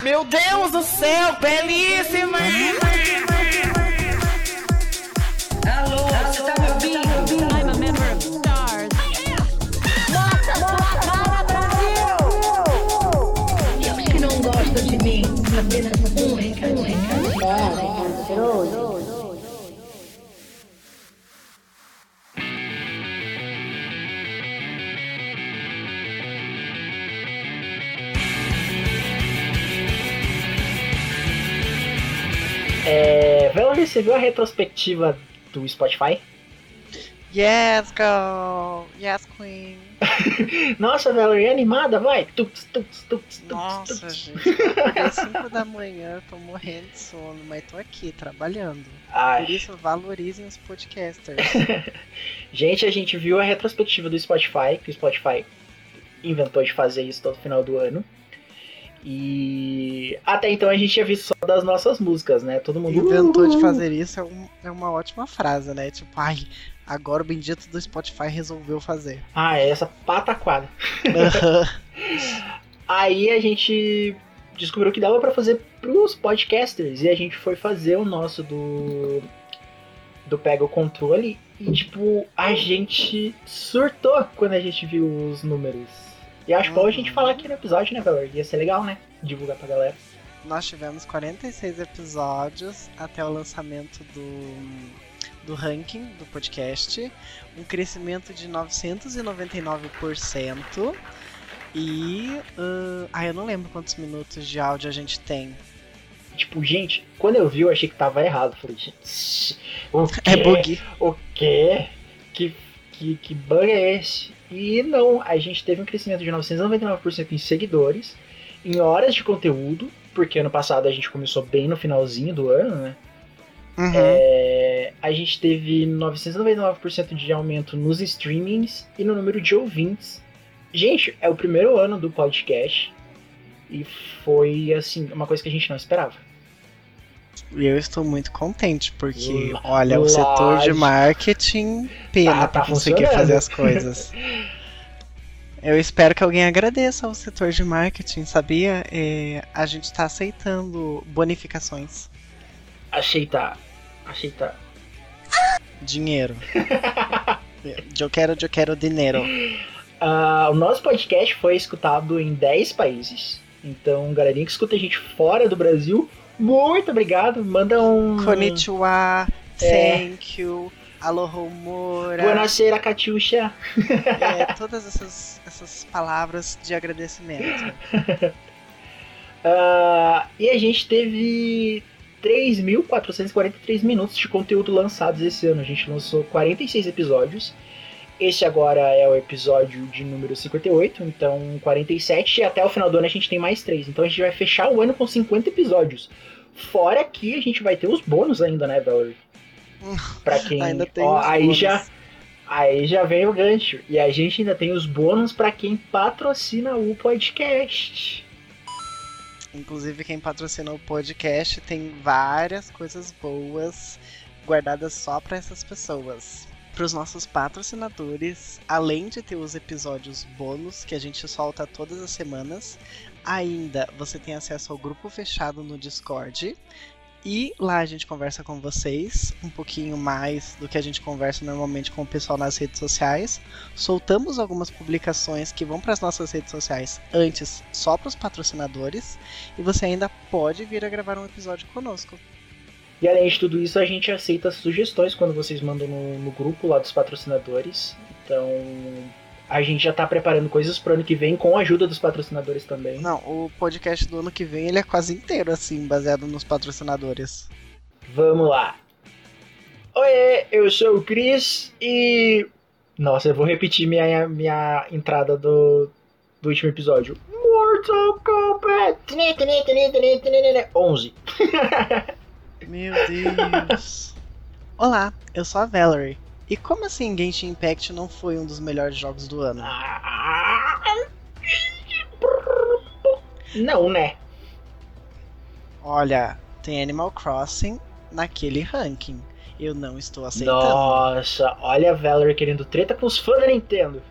Meu Deus do céu, belíssima! Alô, você tá me ouvindo? Você viu a retrospectiva do Spotify? Yes, girl! Yes, queen! Nossa, Valerie, é animada, vai! Tuts, tuts, tuts, Nossa, tuts. gente, acordei 5 da manhã, tô morrendo de sono, mas tô aqui, trabalhando. Ai. Por isso, valorizem os podcasters. Gente, a gente viu a retrospectiva do Spotify, que o Spotify inventou de fazer isso todo final do ano. E até então a gente tinha visto só das nossas músicas, né? Todo mundo Inventou de fazer isso é, um- é uma ótima frase, né? Tipo, ai, agora o bendito do Spotify resolveu fazer. Ah, é essa pataquada. Aí a gente descobriu que dava pra fazer pros podcasters e a gente foi fazer o nosso do do Pega o Controle e tipo, a gente surtou quando a gente viu os números. E acho bom a gente Uhum. falar aqui no episódio, né, Valor? Ia ser legal, né? Divulgar pra galera. Nós tivemos 46 episódios até o lançamento do, do ranking do podcast, um crescimento de 999%. E. ah, ah, eu não lembro quantos minutos de áudio a gente tem. Tipo, gente, quando eu vi, eu achei que tava errado. Falei, gente, o quê? É bug. O quê? Que, que, que bug é esse? E não, a gente teve um crescimento de 999% em seguidores, em horas de conteúdo, porque ano passado a gente começou bem no finalzinho do ano, né? Uhum. É, a gente teve 999% de aumento nos streamings e no número de ouvintes. Gente, é o primeiro ano do podcast e foi, assim, uma coisa que a gente não esperava. E eu estou muito contente, porque, olha, o setor de marketing, pena Tá- pra tá conseguir funcionando. fazer as coisas. Eu espero que alguém agradeça ao setor de marketing, sabia? É, a gente está aceitando bonificações. Aceitar. Aceitar. Dinheiro. eu quero, eu quero dinheiro. Ah, o nosso podcast foi escutado em 10 países. Então, galerinha que escuta a gente fora do Brasil, muito obrigado. Manda um. Konnichiwa, É. thank you, aloha mora. Buonasera, Catiuxa. É, todas essas, essas palavras de agradecimento. Ah, e a gente teve 3.443 minutos de conteúdo lançados esse ano. A gente lançou 46 episódios. Esse agora é o episódio de número 58, então 47. E até o final do ano a gente tem mais 3. Então a gente vai fechar o ano com 50 episódios. Fora que a gente vai ter os bônus ainda, né, Valerie? Pra quem. Ainda tem ó, aí bônus. já Aí já vem o gancho. E a gente ainda tem os bônus pra quem patrocina o podcast. Inclusive, quem patrocina o podcast tem várias coisas boas guardadas só para essas pessoas. Para os nossos patrocinadores, além de ter os episódios bônus que a gente solta todas as semanas, ainda você tem acesso ao grupo fechado no Discord. E lá a gente conversa com vocês um pouquinho mais do que a gente conversa normalmente com o pessoal nas redes sociais. Soltamos algumas publicações que vão para as nossas redes sociais antes só para os patrocinadores e você ainda pode vir a gravar um episódio conosco. E além de tudo isso, a gente aceita sugestões quando vocês mandam no, no grupo lá dos patrocinadores. Então, a gente já tá preparando coisas pro ano que vem com a ajuda dos patrocinadores também. Não, o podcast do ano que vem ele é quase inteiro assim, baseado nos patrocinadores. Vamos lá. Oi, eu sou o Cris e. Nossa, eu vou repetir minha, minha entrada do, do último episódio. Mortal Kombat 11. Meu Deus. Olá, eu sou a Valerie. E como assim Genshin Impact não foi um dos melhores jogos do ano? Não, né? Olha, tem Animal Crossing naquele ranking. Eu não estou aceitando. Nossa, olha a Valerie querendo treta com os fãs da Nintendo.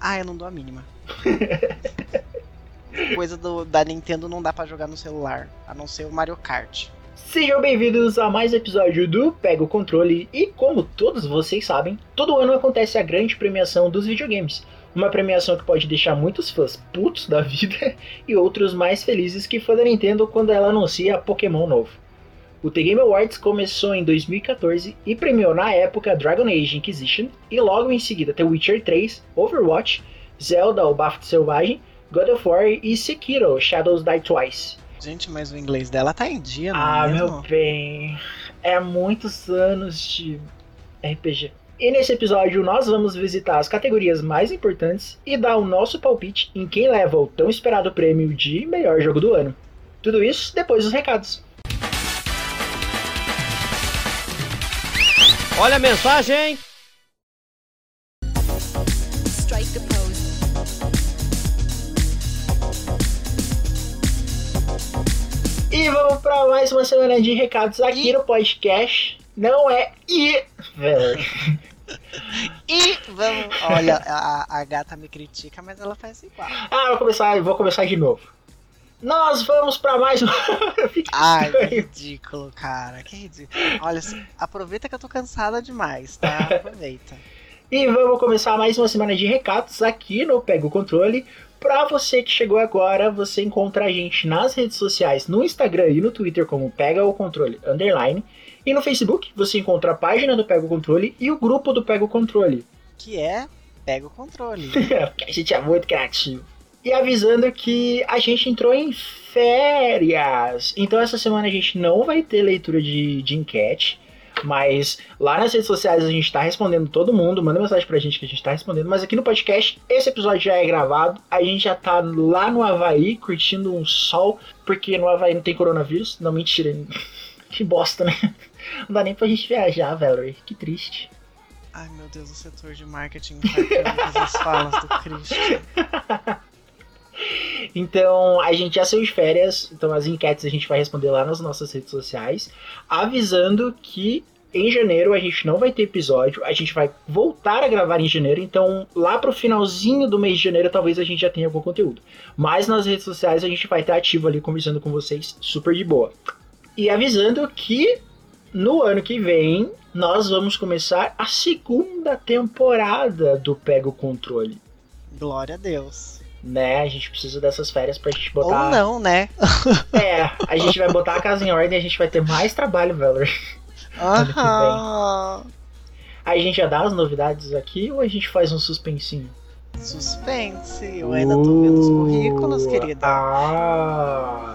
Ah, eu não dou a mínima. coisa do, da Nintendo não dá pra jogar no celular, a não ser o Mario Kart. Sejam bem-vindos a mais um episódio do Pega o Controle e como todos vocês sabem, todo ano acontece a grande premiação dos videogames. Uma premiação que pode deixar muitos fãs putos da vida e outros mais felizes que fã da Nintendo quando ela anuncia Pokémon novo. O The Game Awards começou em 2014 e premiou na época Dragon Age Inquisition e logo em seguida The Witcher 3, Overwatch, Zelda o Bafo Selvagem, God of War e Sekiro Shadows Die Twice. Gente, mas o inglês dela tá em dia, não Ah, é mesmo? meu bem, é muitos anos de RPG. E nesse episódio nós vamos visitar as categorias mais importantes e dar o nosso palpite em quem leva o tão esperado prêmio de melhor jogo do ano. Tudo isso depois dos recados. Olha a mensagem! Strike a E vamos para mais uma semana de recados aqui E- no podcast. Não é e. E vamos. Olha, a, a gata me critica, mas ela faz igual. Ah, vou começar, vou começar de novo. Nós vamos para mais um. Ai, que ridículo, cara. Que ridículo. Olha, aproveita que eu tô cansada demais, tá? Aproveita. E vamos começar mais uma semana de recados aqui no Pega o Controle. Pra você que chegou agora, você encontra a gente nas redes sociais, no Instagram e no Twitter como Pega o Controle Underline. E no Facebook você encontra a página do Pega o Controle e o grupo do Pega o Controle. Que é. Pega o controle. Porque a gente é muito criativo. E avisando que a gente entrou em férias. Então essa semana a gente não vai ter leitura de, de enquete. Mas lá nas redes sociais a gente tá respondendo todo mundo. Manda mensagem pra gente que a gente tá respondendo. Mas aqui no podcast, esse episódio já é gravado. A gente já tá lá no Havaí curtindo um sol. Porque no Havaí não tem coronavírus. Não, mentira. Que bosta, né? Não dá nem pra gente viajar, Valerie. Que triste. Ai, meu Deus, o setor de marketing marcando as falas do Christian. Então, a gente já saiu de férias, então as enquetes a gente vai responder lá nas nossas redes sociais, avisando que em janeiro a gente não vai ter episódio, a gente vai voltar a gravar em janeiro, então lá pro finalzinho do mês de janeiro talvez a gente já tenha algum conteúdo. Mas nas redes sociais a gente vai estar ativo ali conversando com vocês super de boa. E avisando que no ano que vem nós vamos começar a segunda temporada do Pega o Controle. Glória a Deus. Né, a gente precisa dessas férias pra gente botar. Ou não, né? É, a gente vai botar a casa em ordem e a gente vai ter mais trabalho, Valor. Aham. Aí a gente já dá as novidades aqui ou a gente faz um suspensinho? Suspense. Eu ainda tô vendo os currículos, Uh, querida. Ah,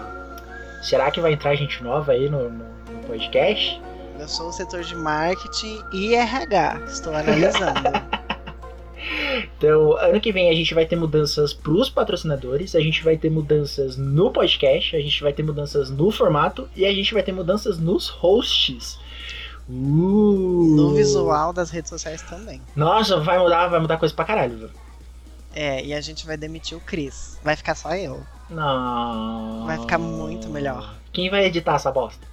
será que vai entrar gente nova aí no, no- no podcast? Eu sou o setor de marketing e RH. Estou analisando. Então, ano que vem a gente vai ter mudanças pros patrocinadores, a gente vai ter mudanças no podcast, a gente vai ter mudanças no formato e a gente vai ter mudanças nos hosts. Uh. No visual das redes sociais também. Nossa, vai mudar, vai mudar coisa pra caralho, velho. É, e a gente vai demitir o Chris. Vai ficar só eu. Não. Vai ficar muito melhor. Quem vai editar essa bosta?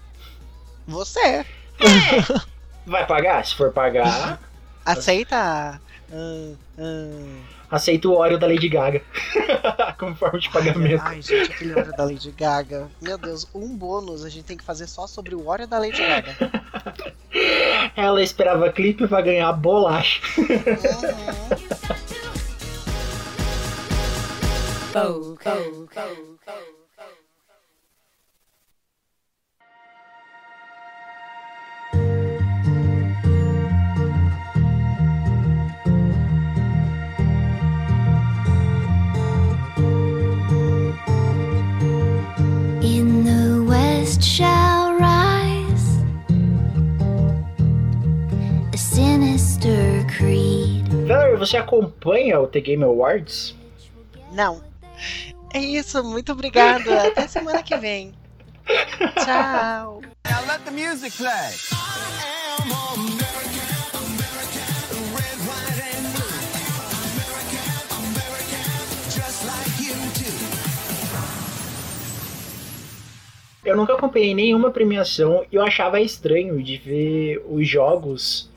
Você Vai pagar? Se for pagar, aceita. Ah, ah. aceita o óleo da Lady Gaga como forma de pagamento. Ai, gente, aquele óleo da Lady Gaga. Meu Deus, um bônus a gente tem que fazer só sobre o óleo da Lady Gaga. Ela esperava clipe pra ganhar bolacha. Uhum. Bow, bow, bow. West shall rise a sinister creed. Valerie, você acompanha o The Game Awards? Não. É isso, muito obrigada. Até semana que vem. Tchau. Now let the music play. Eu nunca acompanhei nenhuma premiação e eu achava estranho de ver os jogos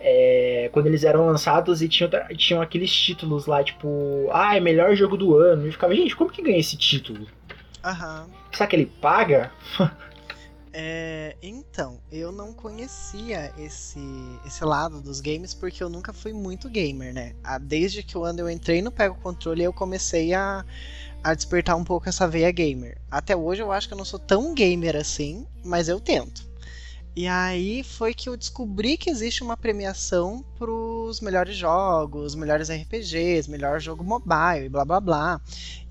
é, quando eles eram lançados e tinham, tinham aqueles títulos lá, tipo, ah, é melhor jogo do ano. E eu ficava, gente, como que ganha esse título? Aham. Será que ele paga? É, então, eu não conhecia esse, esse lado dos games porque eu nunca fui muito gamer, né? Ah, Desde que quando eu entrei no Pego Controle, eu comecei a, a despertar um pouco essa veia gamer. Até hoje eu acho que eu não sou tão gamer assim, mas eu tento. E aí foi que eu descobri que existe uma premiação pros melhores jogos, melhores RPGs, melhor jogo mobile e blá blá blá.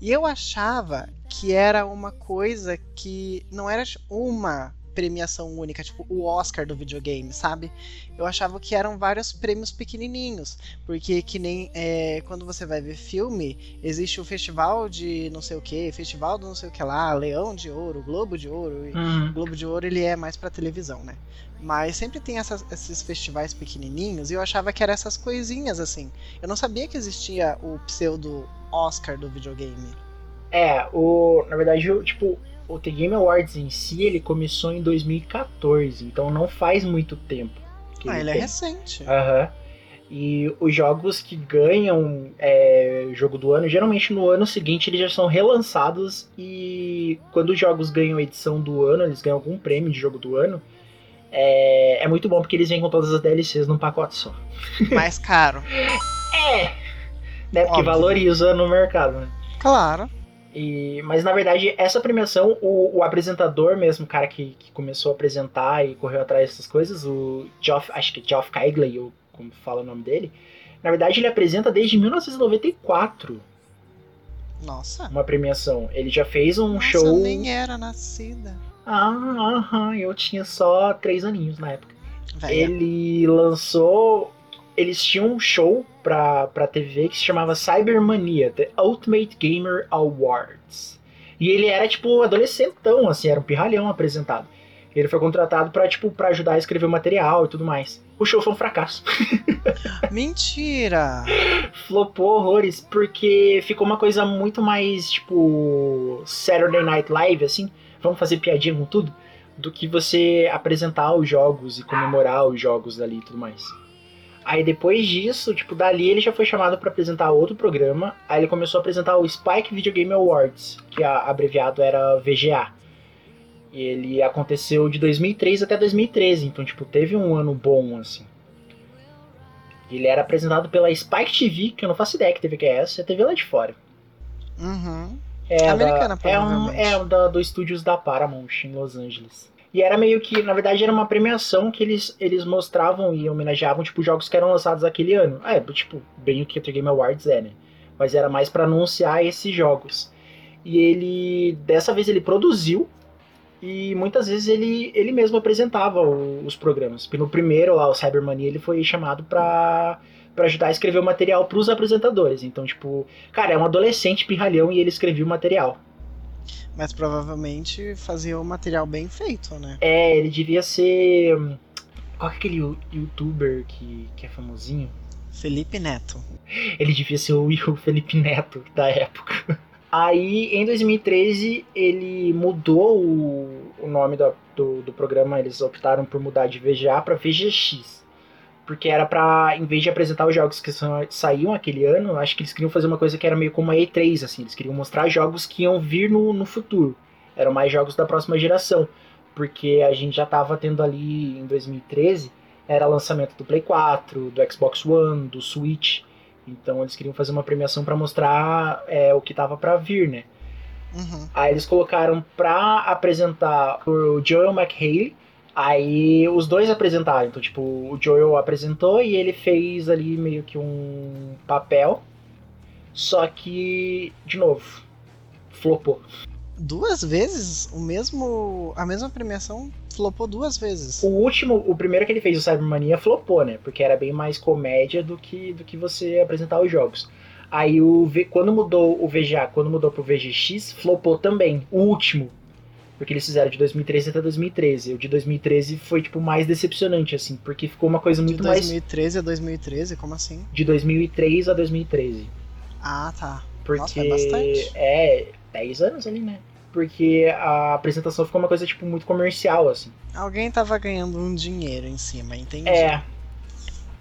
E eu achava que era uma coisa que não era uma premiação única, tipo o Oscar do videogame, sabe? Eu achava que eram vários prêmios pequenininhos, porque que nem é, quando você vai ver filme, existe o festival de não sei o que, festival do não sei o que lá, Leão de Ouro, Globo de Ouro. E o Globo de Ouro ele é mais pra televisão, né? Mas sempre tem essas- esses festivais pequenininhos e eu achava que eram essas coisinhas assim. Eu não sabia que existia o pseudo Oscar do videogame. É, o, na verdade, o, tipo, o The Game Awards em si, ele começou em 2014, então não faz muito tempo. Ah, ele é tem. recente. Aham. E os jogos que ganham é, jogo do ano, geralmente no ano seguinte eles já são relançados e quando os jogos ganham edição do ano, eles ganham algum prêmio de jogo do ano, é, é muito bom porque eles vêm com todas as DLCs num pacote só. Mais caro. É! Né, porque Óbvio. valoriza no mercado, né? Claro. E, mas na verdade, essa premiação, o, o apresentador mesmo, o cara que, que começou a apresentar e correu atrás dessas coisas, o Geoff, acho que é Geoff Keighley, ou como fala o nome dele, na verdade ele apresenta desde 1994 Nossa. uma premiação. Ele já fez um Nossa, show. eu nem era nascida. Ah, aham, eu tinha só três aninhos na época. Velha. Ele lançou. Eles tinham um show pra, pra TV que se chamava Cybermania, The Ultimate Gamer Awards. E ele era, tipo, adolescentão, assim, era um pirralhão apresentado. Ele foi contratado pra, tipo, pra ajudar a escrever o material e tudo mais. O show foi um fracasso. Mentira! Flopou horrores, porque ficou uma coisa muito mais, tipo, Saturday Night Live, assim. Vamos fazer piadinha com tudo. Do que você apresentar os jogos e comemorar os jogos ali e tudo mais. Aí depois disso, tipo, dali ele já foi chamado pra apresentar outro programa. Aí ele começou a apresentar o Spike Video Game Awards, que a- abreviado era VGA. E ele aconteceu de 2003 até 2013, então, tipo, teve um ano bom, assim. Ele era apresentado pela Spike TV, que eu não faço ideia que TV que é essa, é TV lá de fora. Uhum. É Americana, da, é um, é da, do estúdios da Paramount em Los Angeles. E era meio que, na verdade, era uma premiação que eles, eles mostravam e homenageavam, tipo, jogos que eram lançados aquele ano. É, tipo, bem o que o Game Awards é, né? Mas era mais pra anunciar esses jogos. E ele, dessa vez ele produziu e muitas vezes ele, ele mesmo apresentava o- os programas. No primeiro lá, o Cybermania, ele foi chamado pra, pra ajudar a escrever o material pros apresentadores. Então, tipo, cara, é um adolescente pirralhão e ele escrevia o material. Mas provavelmente fazia o material bem feito, né? É, ele devia ser. hum, Qual é aquele you- youtuber que, que é famosinho? Felipe Neto. Ele devia ser o o Felipe Neto da época. Aí, em 2013, ele mudou o, o nome do, do, do programa. Eles optaram por mudar de VGA para VGX. Porque era pra, em vez de apresentar os jogos que são- saíam aquele ano, acho que eles queriam fazer uma coisa que era meio como a E3, assim. Eles queriam mostrar jogos que iam vir no, no futuro. Eram mais jogos da próxima geração. Porque a gente já tava tendo ali, em 2013, era lançamento do Play 4, do Xbox One, do Switch. Então eles queriam fazer uma premiação pra mostrar é, o que tava pra vir, né? Uhum. Aí eles colocaram pra apresentar o Joel McHale. Aí os dois apresentaram. Então, tipo, o Joel apresentou e ele fez ali meio que um papel. Só que, de novo, flopou. Duas vezes o mesmo. A mesma premiação flopou duas vezes. O último, o primeiro que ele fez, o Cybermania, flopou, né? Porque era bem mais comédia do que, do que você apresentar os jogos. Aí o V- quando mudou o VGA, quando mudou pro VGX, flopou também. O último. Porque eles fizeram de 2013 até 2013. O de 2013 foi, tipo, mais decepcionante, assim. Porque ficou uma coisa De muito mais 2013 a 2013, como assim? de 2003 a 2013. Ah, tá. Porque Nossa, foi bastante. é 10 anos ali, né? Porque a apresentação ficou uma coisa, tipo, muito comercial, assim. Alguém tava ganhando um dinheiro em cima, entendi. É.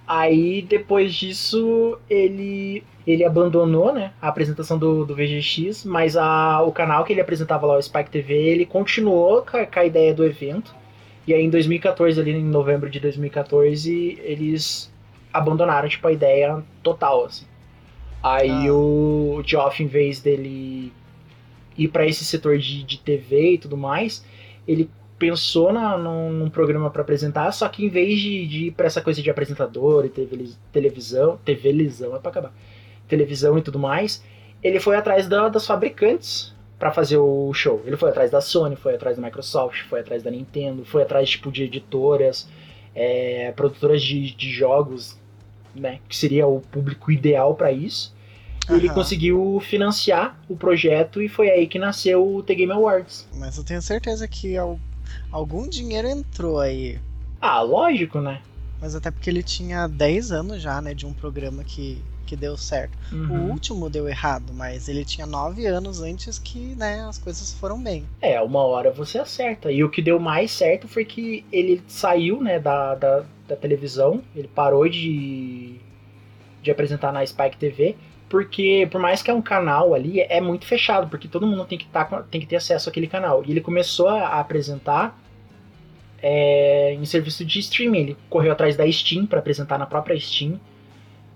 Aí depois disso ele ele abandonou, né, a apresentação do, do VGX, mas a, o canal que ele apresentava lá, o Spike TV, ele continuou com a, com a ideia do evento. E aí em 2014, ali em novembro de 2014, eles abandonaram tipo a ideia total, assim. Aí Ah. o Geoff, em vez dele ir para esse setor de, de TV e tudo mais, ele pensou na, num, num programa para apresentar, só que em vez de, de ir para essa coisa de apresentador e teve, televisão, televisão é para acabar, televisão e tudo mais, ele foi atrás da- das fabricantes para fazer o show. Ele foi atrás da Sony, foi atrás da Microsoft, foi atrás da Nintendo, foi atrás tipo de editoras, é, produtoras de, de jogos, né, que seria o público ideal para isso. E ele conseguiu financiar o projeto e foi aí que nasceu o The Game Awards. Mas eu tenho certeza que al- algum dinheiro entrou aí. Ah, lógico, né? Mas até porque ele tinha 10 anos já, né, de um programa que, que deu certo. O Uhum. último deu errado, mas ele tinha 9 anos antes que, né, as coisas foram bem. É, uma hora você acerta. E o que deu mais certo foi que ele saiu, né, da, da, da televisão, ele parou de, de apresentar na Spike TV, porque por mais que é um canal ali, é muito fechado, porque todo mundo tem que, tá, tem que ter acesso àquele canal. E ele começou a apresentar é, em serviço de streaming. Ele correu atrás da Steam para apresentar na própria Steam,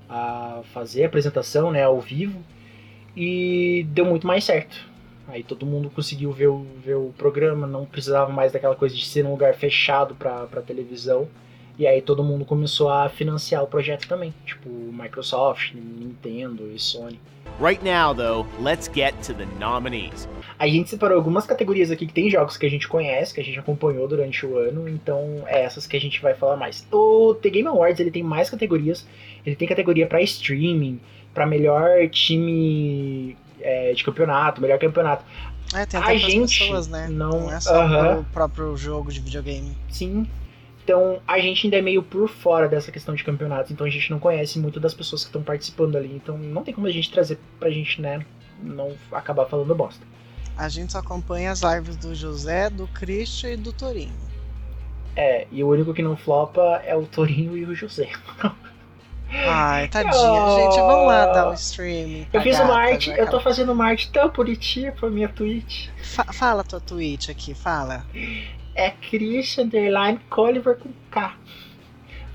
a fazer a apresentação, né, ao vivo, e deu muito mais certo. Aí todo mundo conseguiu ver o, ver o programa, não precisava mais daquela coisa de ser num lugar fechado pra, pra televisão. E aí todo mundo começou a financiar o projeto também. Tipo, Microsoft, Nintendo e Sony. Right now, though, let's get to the nominees. A gente separou algumas categorias aqui que tem jogos que a gente conhece, que a gente acompanhou durante o ano, então é essas que a gente vai falar mais. O The Game Awards ele tem mais categorias. Ele tem categoria pra streaming, pra melhor time é, de campeonato, melhor campeonato. É, tem A até pras gente pessoas, né? não- é só Aham. pro próprio jogo de videogame. Sim. Então a gente ainda é meio por fora dessa questão de campeonatos, então a gente não conhece muito das pessoas que estão participando ali, então não tem como a gente trazer pra gente, né, não acabar falando bosta. A gente só acompanha as lives do José, do Christian e do Torinho. É, e o único que não flopa é o Torinho e o José. Ai, tadinha. Oh. Gente, vamos lá dar um streaming. pra Eu fiz uma arte, eu tô fazendo uma arte tão bonitinha pra minha Twitch. Fa- fala tua tweet aqui, fala. É Christian Underline Colliver com K.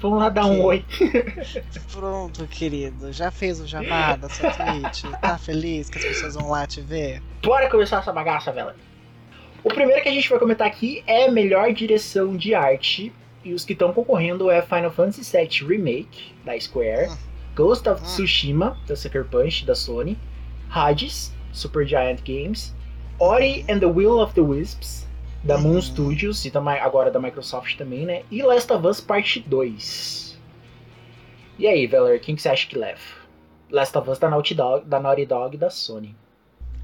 Vamos lá dar um oi. Pronto, querido. Já fez o jabá da sua tweet? Tá feliz que as pessoas vão lá te ver? Bora começar essa bagaça, velho. O primeiro que a gente vai comentar aqui é melhor direção de arte. E os que estão concorrendo é Final Fantasy VII Remake, da Square, Hum. Ghost of Hum. Tsushima, da Sucker Punch, da Sony, Hades, Super Giant Games, Ori and the Will of the Wisps, da Moon Uhum. Studios, e também, agora da Microsoft também, né? E Last of Us Parte 2. E aí, Veller, quem que você acha que leva? Last of Us da Naughty Dog, da Naughty Dog e da Sony.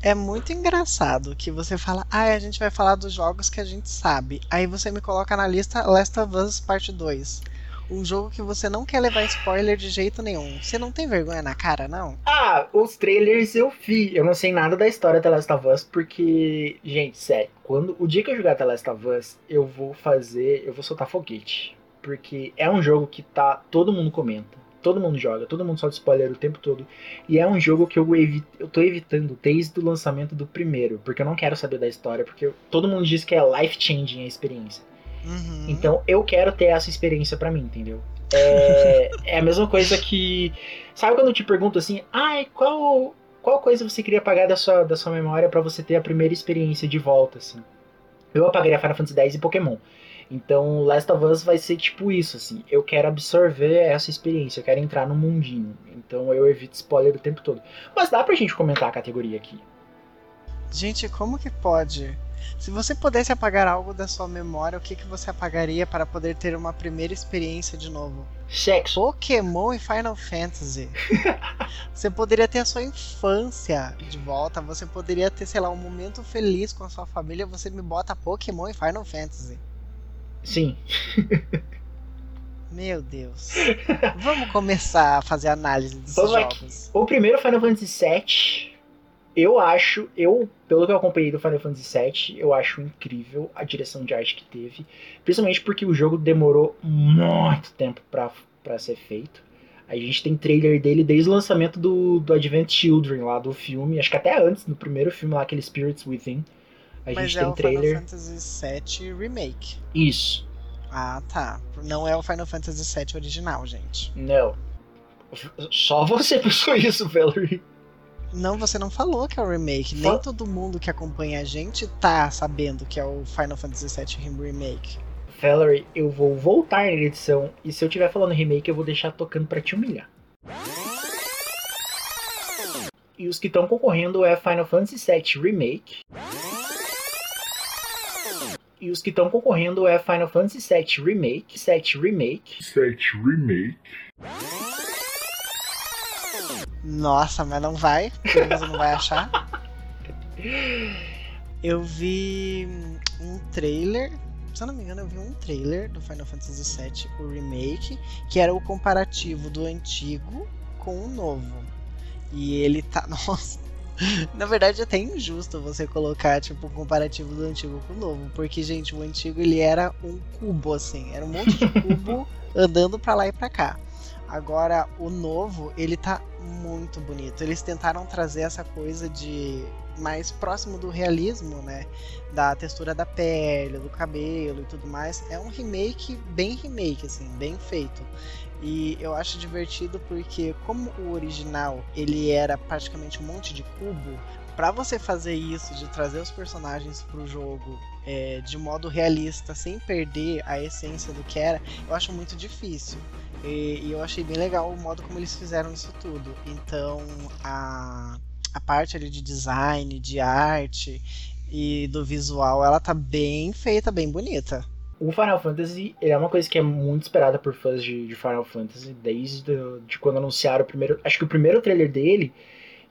É muito engraçado que você fala, ah, a gente vai falar dos jogos que a gente sabe. Aí você me coloca na lista Last of Us Parte 2. Um jogo que você não quer levar spoiler de jeito nenhum. Você não tem vergonha na cara, não? Ah, os trailers eu vi. Eu não sei nada da história da Last of Us, porque, gente, sério, quando o dia que eu jogar The Last of Us, eu vou fazer, eu vou soltar foguete, porque é um jogo que tá todo mundo comenta, todo mundo joga, todo mundo solta spoiler o tempo todo, e é um jogo que eu evi eu tô evitando desde o lançamento do primeiro, porque eu não quero saber da história, porque eu- todo mundo diz que é life changing a experiência. Uhum. Então eu quero ter essa experiência pra mim, entendeu? É, é a mesma coisa que. Sabe quando eu te pergunto assim, ai, qual, qual coisa você queria apagar da sua, da sua memória pra você ter a primeira experiência de volta, assim? Eu apagaria Final Fantasy X e Pokémon. Então, Last of Us vai ser tipo isso, assim. Eu quero absorver essa experiência, eu quero entrar no mundinho. Então eu evito spoiler o tempo todo. Mas dá pra gente comentar a categoria aqui. Gente, como que pode? Se você pudesse apagar algo da sua memória, o que, que você apagaria para poder ter uma primeira experiência de novo? Sexo. Pokémon e Final Fantasy. você poderia ter a sua infância de volta, você poderia ter, sei lá, um momento feliz com a sua família, você me bota Pokémon e Final Fantasy. Sim. Meu Deus. Vamos começar a fazer análise desses Vamos aqui. jogos. O primeiro Final Fantasy VII, eu acho, eu, pelo que eu acompanhei do Final Fantasy VII, eu acho incrível a direção de arte que teve. Principalmente porque o jogo demorou muito tempo pra, pra ser feito. A gente tem trailer dele desde o lançamento do, do Advent Children lá do filme, acho que até antes, no primeiro filme lá, aquele Spirits Within. A Mas gente é tem o trailer. Final Fantasy VII Remake. Isso. Ah, tá. Não é o Final Fantasy VII original, gente. Não. Só você pensou isso, Valerie. Não, você não falou que é o remake. Fa- Nem todo mundo que acompanha a gente tá sabendo que é o Final Fantasy VII Remake. Valerie, eu vou voltar na edição e se eu estiver falando remake, eu vou deixar tocando pra te humilhar. E os que estão concorrendo é Final Fantasy VII Remake. E os que estão concorrendo é Final Fantasy VII Remake, 7 Remake, 7 Remake. Nossa, mas não vai. porque Você não vai achar. Eu vi um trailer. Se eu não me engano, eu vi um trailer do Final Fantasy VII, o remake, que era o comparativo do antigo com o novo. E ele tá. Nossa. Na verdade, é até injusto você colocar, tipo, o comparativo do antigo com o novo. Porque, gente, o antigo ele era um cubo, assim. Era um monte de cubo andando pra lá e pra cá. Agora, o novo, ele tá muito bonito. Eles tentaram trazer essa coisa de mais próximo do realismo, né? Da textura da pele, do cabelo e tudo mais. É um remake bem remake, assim, bem feito. E eu acho divertido porque como o original, ele era praticamente um monte de cubo, Pra você fazer isso, de trazer os personagens pro jogo é, de modo realista, sem perder a essência do que era, eu acho muito difícil. E, e eu achei bem legal o modo como eles fizeram isso tudo. Então, a, a parte ali de design, de arte e do visual, ela tá bem feita, bem bonita. O Final Fantasy é uma coisa que é muito esperada por fãs de, de Final Fantasy desde de quando anunciaram o primeiro. Acho que o primeiro trailer dele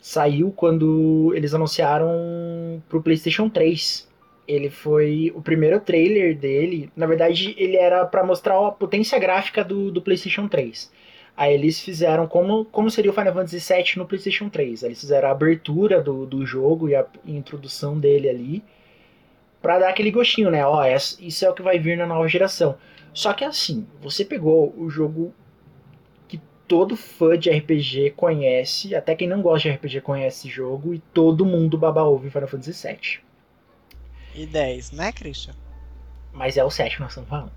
saiu quando eles anunciaram pro PlayStation 3. Ele foi o primeiro trailer dele. Na verdade, ele era pra mostrar a potência gráfica do, do PlayStation 3. Aí eles fizeram como, como seria o Final Fantasy VII no PlayStation 3. Aí eles fizeram a abertura do, do jogo e a introdução dele ali. Pra dar aquele gostinho, né? Ó, essa- isso é o que vai vir na nova geração. Só que assim, você pegou o jogo que todo fã de RPG conhece, até quem não gosta de RPG conhece esse jogo, e todo mundo baba ovo em Final Fantasy VII. E 10, né, Christian? Mas é o 7 que nós estamos falando.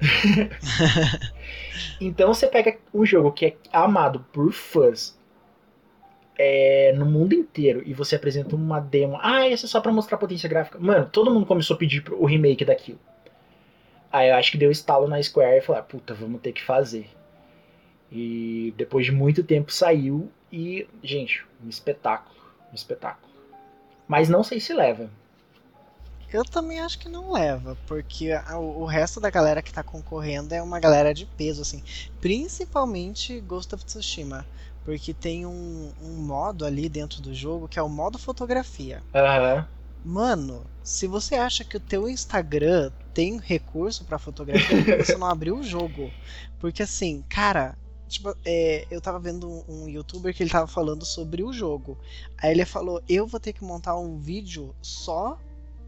então você pega um jogo que é amado por fãs é, no mundo inteiro e você apresenta uma demo. Ah, essa é só pra mostrar potência gráfica. Mano, todo mundo começou a pedir o remake daquilo. Aí eu acho que deu estalo na Square e falou: ah, puta, vamos ter que fazer. E depois de muito tempo saiu e, gente, um espetáculo. Um espetáculo. Mas não sei se leva. Eu também acho que não leva, porque a- o, resto da galera que tá concorrendo é uma galera de peso, assim. Principalmente Ghost of Tsushima. Porque tem um, um modo ali dentro do jogo que é o modo fotografia. Aham. Mano, se você acha que o teu Instagram tem recurso pra fotografia, você não abriu o jogo. Porque assim, cara, tipo, é, eu tava vendo um, um youtuber que ele tava falando sobre o jogo. Aí ele falou, eu vou ter que montar um vídeo só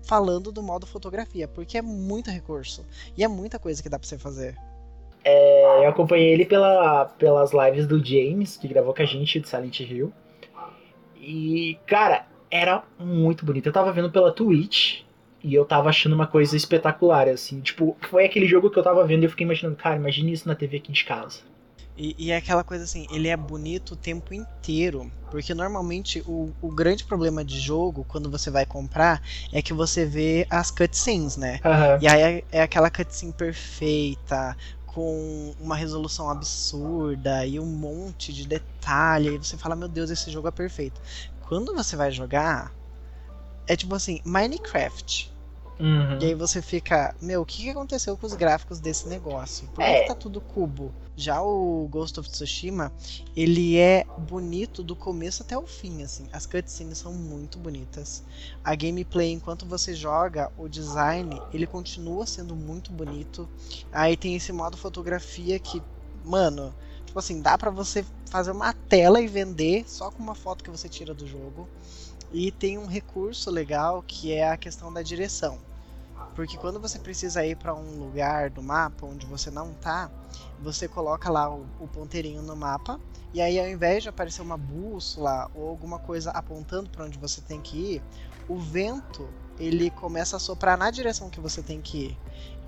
falando do modo fotografia, porque é muito recurso. E é muita coisa que dá pra você fazer. É, eu acompanhei ele pela, pelas lives do James, que gravou com a gente de Silent Hill. E, cara, era muito bonito. Eu tava vendo pela Twitch e eu tava achando uma coisa espetacular, assim. Tipo, foi aquele jogo que eu tava vendo e eu fiquei imaginando, cara, imagine isso na TV aqui de casa. E, e é aquela coisa assim, ele é bonito o tempo inteiro. Porque normalmente o, o grande problema de jogo, quando você vai comprar, é que você vê as cutscenes, né? Aham. E aí é, é aquela cutscene perfeita, com uma resolução absurda e um monte de detalhe. E você fala, meu Deus, esse jogo é perfeito. Quando você vai jogar, é tipo assim, Minecraft. Uhum. E aí você fica, meu, o que aconteceu com os gráficos desse negócio? Por que, É. que tá tudo cubo? Já o Ghost of Tsushima, ele é bonito do começo até o fim, assim. As cutscenes são muito bonitas. A gameplay, enquanto você joga, o design, ele continua sendo muito bonito. Aí tem esse modo fotografia que, mano, tipo assim, dá pra você fazer uma tela e vender só com uma foto que você tira do jogo. E tem um recurso legal que é a questão da direção. Porque quando você precisa ir pra um lugar do mapa onde você não tá, você coloca lá o, o ponteirinho no mapa e aí ao invés de aparecer uma bússola ou alguma coisa apontando pra onde você tem que ir, o vento ele começa a soprar na direção que você tem que ir.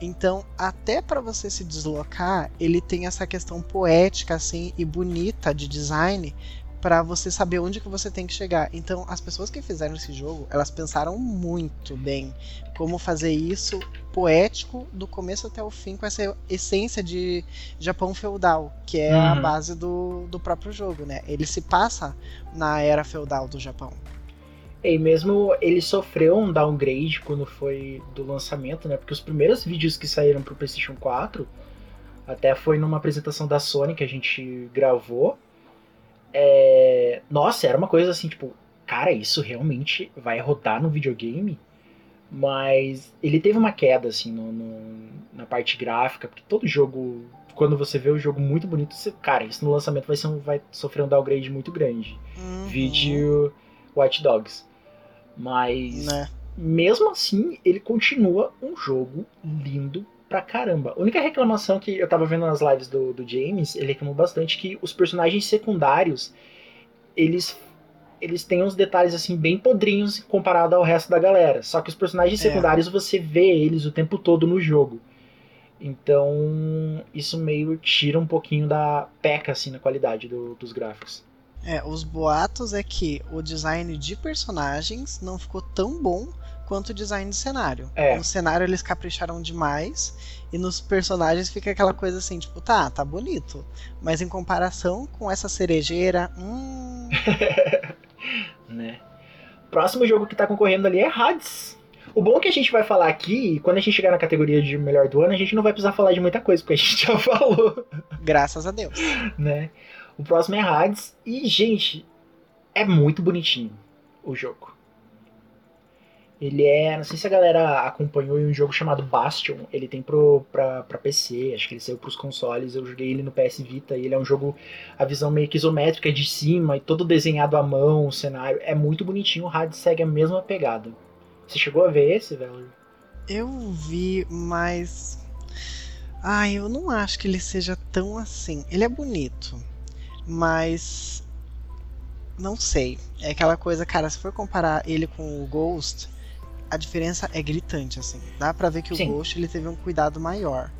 Então, até pra você se deslocar, ele tem essa questão poética assim e bonita de design pra você saber onde que você tem que chegar. Então, as pessoas que fizeram esse jogo, elas pensaram muito bem como fazer isso poético do começo até o fim com essa essência de Japão feudal, que é a Uhum. base do, do próprio jogo, né? Ele se passa na era feudal do Japão. E mesmo ele sofreu um downgrade quando foi do lançamento, né? Porque os primeiros vídeos que saíram pro PlayStation 4, até foi numa apresentação da Sony que a gente gravou. É... Nossa, era uma coisa assim, tipo, cara, isso realmente vai rodar no videogame? Mas ele teve uma queda, assim, no, no- na parte gráfica, porque todo jogo, quando você vê o jogo muito bonito, você, cara, isso no lançamento vai, ser um- vai sofrer um downgrade muito grande. Uhum, Vídeo Watch Dogs. Mas Né? mesmo assim, ele continua um jogo lindo pra caramba. A única reclamação que eu tava vendo nas lives do, do James, ele reclamou bastante que os personagens secundários, eles eles têm uns detalhes assim bem podrinhos comparado ao resto da galera. Só que os personagens É. secundários você vê eles o tempo todo no jogo. Então, isso meio tira um pouquinho da peca assim na qualidade do- dos gráficos. É, os boatos é que o design de personagens não ficou tão bom quanto o design de cenário. É. No cenário eles capricharam demais e nos personagens fica aquela coisa assim, tipo, tá, tá bonito, mas em comparação com essa cerejeira, hum, né? Próximo jogo que tá concorrendo ali é Hades. O bom é que a gente vai falar aqui, e quando a gente chegar na categoria de melhor do ano, a gente não vai precisar falar de muita coisa, porque a gente já falou, graças a Deus. né? O próximo é Hades, e, gente, é muito bonitinho o jogo. Ele é, não sei se a galera acompanhou um jogo chamado Bastion, ele tem pro, pra, pra PC, acho que ele saiu pros consoles, eu joguei ele no PS Vita, e ele é um jogo, a visão meio que isométrica de cima, e todo desenhado à mão, o cenário, é muito bonitinho, o Hades segue a mesma pegada. Você chegou a ver esse, velho? Eu vi, mas. Ai, eu não acho que ele seja tão assim. Ele é bonito, mas. Não sei. É aquela coisa, cara, se for comparar ele com o Ghost, a diferença é gritante, assim. Dá pra ver que Sim. o Ghost ele teve um cuidado maior.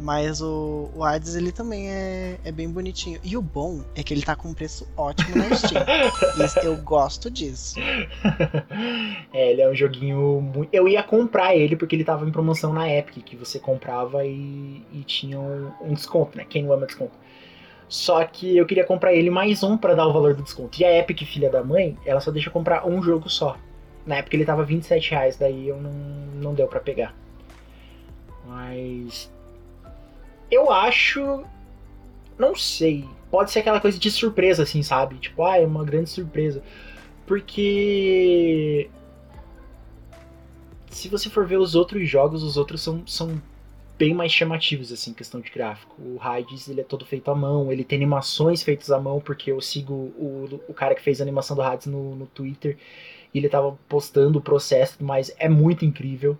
Mas o, o Hades ele também é, é bem bonitinho. E o bom é que ele tá com um preço ótimo na Steam. Isso- eu gosto disso. é, ele é um joguinho muito. Eu ia comprar ele porque ele tava em promoção na Epic, que você comprava e, e tinha um, um desconto, né? Quem não ama desconto. Só que eu queria comprar ele mais um pra dar o valor do desconto. E a Epic, filha da mãe, ela só deixa comprar um jogo só. Na época ele tava 27 reais, daí eu não, não deu pra pegar. Mas. Eu acho. Não sei. Pode ser aquela coisa de surpresa, assim, sabe? Tipo, ah, é uma grande surpresa. Porque. Se você for ver os outros jogos, os outros são, são bem mais chamativos, assim, questão de gráfico. O Hades, ele é todo feito à mão, ele tem animações feitas à mão, porque eu sigo o, o cara que fez a animação do Hades no, no Twitter, e ele tava postando o processo, mas é muito incrível.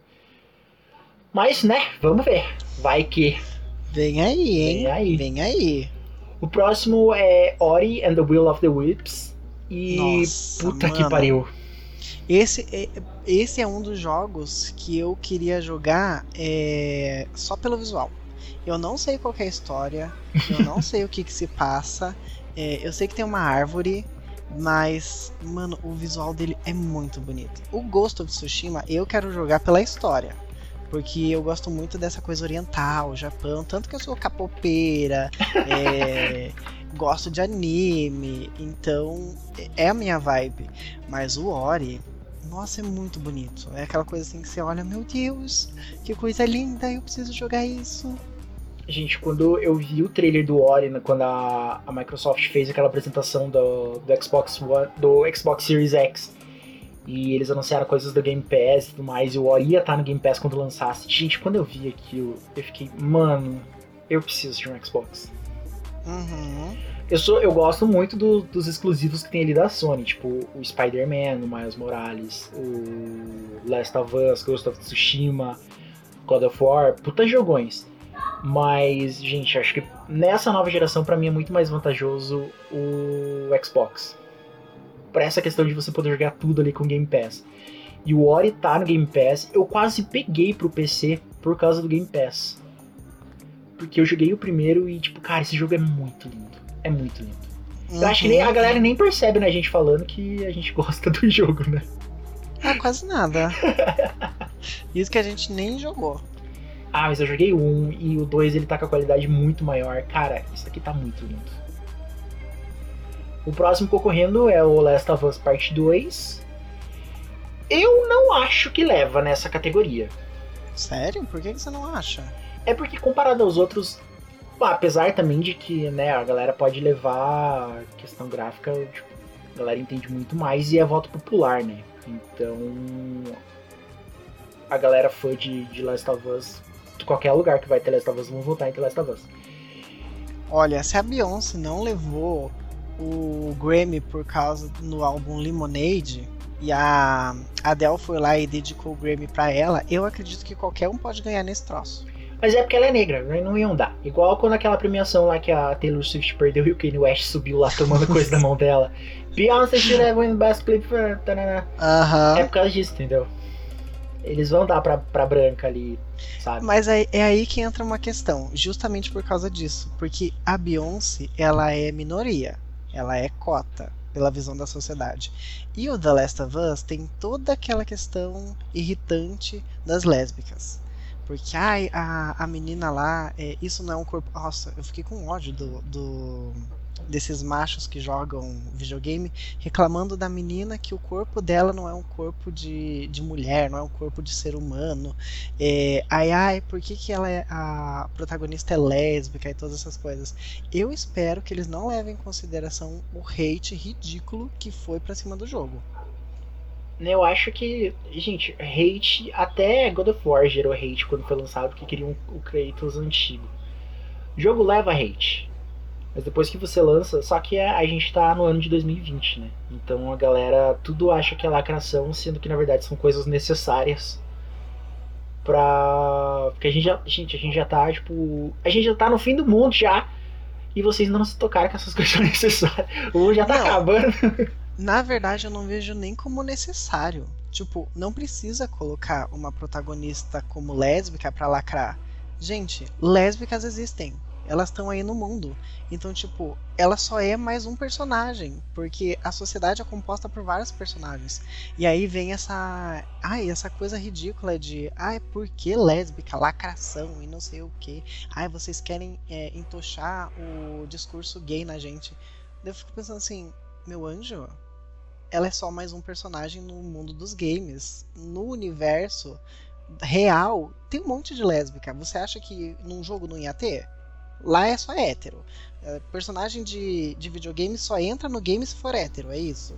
Mas, né, vamos ver. Vai que. Vem aí, hein? Vem aí. Vem aí. O próximo é Ori and the Will of the Wisps. E Nossa, puta que mano. pariu. Esse é, esse é um dos jogos que eu queria jogar é, só pelo visual. Eu não sei qual que é a história, eu não sei o que, que se passa. é, eu sei que tem uma árvore, mas, mano, o visual dele é muito bonito. O Ghost of Tsushima eu quero jogar pela história. Porque eu gosto muito dessa coisa oriental, Japão. Tanto que eu sou capopeira, é, gosto de anime. Então é a minha vibe. Mas o Ori, nossa, é muito bonito. É aquela coisa assim que você olha, meu Deus, que coisa linda, eu preciso jogar isso. Gente, quando eu vi o trailer do Ori, quando a, a Microsoft fez aquela apresentação do, do Xbox One, do Xbox Series X, e eles anunciaram coisas do Game Pass e tudo mais, e o Ori ia estar no Game Pass quando lançasse. Gente, quando eu vi aquilo, eu fiquei, mano, eu preciso de um Xbox. Uhum. Eu, sou, eu gosto muito do- dos exclusivos que tem ali da Sony, tipo o Spider-Man, o Miles Morales, o Last of Us, Ghost of Tsushima, God of War, puta jogões. Mas, gente, acho que nessa nova geração, pra mim, é muito mais vantajoso o Xbox. Pra essa questão de você poder jogar tudo ali com Game Pass. E o Ori tá no Game Pass. Eu quase peguei pro PC por causa do Game Pass. Porque eu joguei o primeiro e, tipo, cara, esse jogo é muito lindo. É muito lindo. Eu acho que nem, a galera nem percebe, né, a gente falando que a gente gosta do jogo, né? Ah, quase nada. Isso que a gente nem jogou. Ah, mas eu joguei 1 e o 2 ele tá com a qualidade muito maior. Cara, isso aqui tá muito lindo. O próximo concorrendo é o Last of Us Part 2. Eu não acho que leva nessa categoria. Sério? Por que você não acha? É porque comparado aos outros, apesar também de que né, a galera pode levar a questão gráfica, tipo, a galera entende muito mais e é voto popular, né? Então a galera fã de, de Last of Us, qualquer lugar que vai ter Last of Us, vão votar em The Last of Us. Olha, se a Beyoncé não levou o Grammy por causa no álbum Lemonade e a Adele foi lá e dedicou o Grammy pra ela, eu acredito que qualquer um pode ganhar nesse troço. Mas é porque ela é negra, né? não iam dar. Igual quando aquela premiação lá que a Taylor Swift perdeu e o Kanye West subiu lá tomando coisa da mão dela. Beyoncé should have won Best Clip for... tarará. Aham. É por causa disso, entendeu? Eles vão dar pra, pra branca ali, sabe? Mas é, é aí que entra uma questão, justamente por causa disso. Porque a Beyoncé, ela é minoria. Ela é cota, pela visão da sociedade. E o The Last of Us tem toda aquela questão irritante das lésbicas. Porque, ai, a, a menina lá, é, isso não é um corpo. Nossa, eu fiquei com ódio do, do- desses machos que jogam videogame reclamando da menina que o corpo dela não é um corpo de, de mulher, não é um corpo de ser humano. É, ai, ai, por que, que ela é, a protagonista é lésbica e todas essas coisas. Eu espero que eles não levem em consideração o hate ridículo que foi pra cima do jogo. Eu acho que, gente, hate, até God of War gerou hate quando foi lançado, porque queriam o Kratos antigo. O jogo leva hate. Mas depois que você lança, só que a a gente tá no ano de 2020, né? Então a galera tudo acha que é lacração, sendo que na verdade são coisas necessárias pra. Porque a gente já. Gente, a gente já tá, tipo. A gente já tá no fim do mundo já. E vocês não se tocaram que essas coisas são necessárias. O mundo já tá Não. acabando. Na verdade, eu não vejo nem como necessário. Tipo, não precisa colocar uma protagonista como lésbica pra lacrar. Gente, lésbicas existem. Elas estão aí no mundo. Então, tipo, ela só é mais um personagem. Porque a sociedade é composta por vários personagens. E aí vem essa. Ai, essa coisa ridícula de. Ai, por que lésbica? Lacração e não sei o que. Ai, vocês querem é, entochar o discurso gay na gente. Eu fico pensando assim, meu anjo, ela é só mais um personagem no mundo dos games. No universo real, tem um monte de lésbica. Você acha que num jogo não ia ter? Lá é só hétero. É, personagem de, de videogame só entra no game se for hétero, é isso.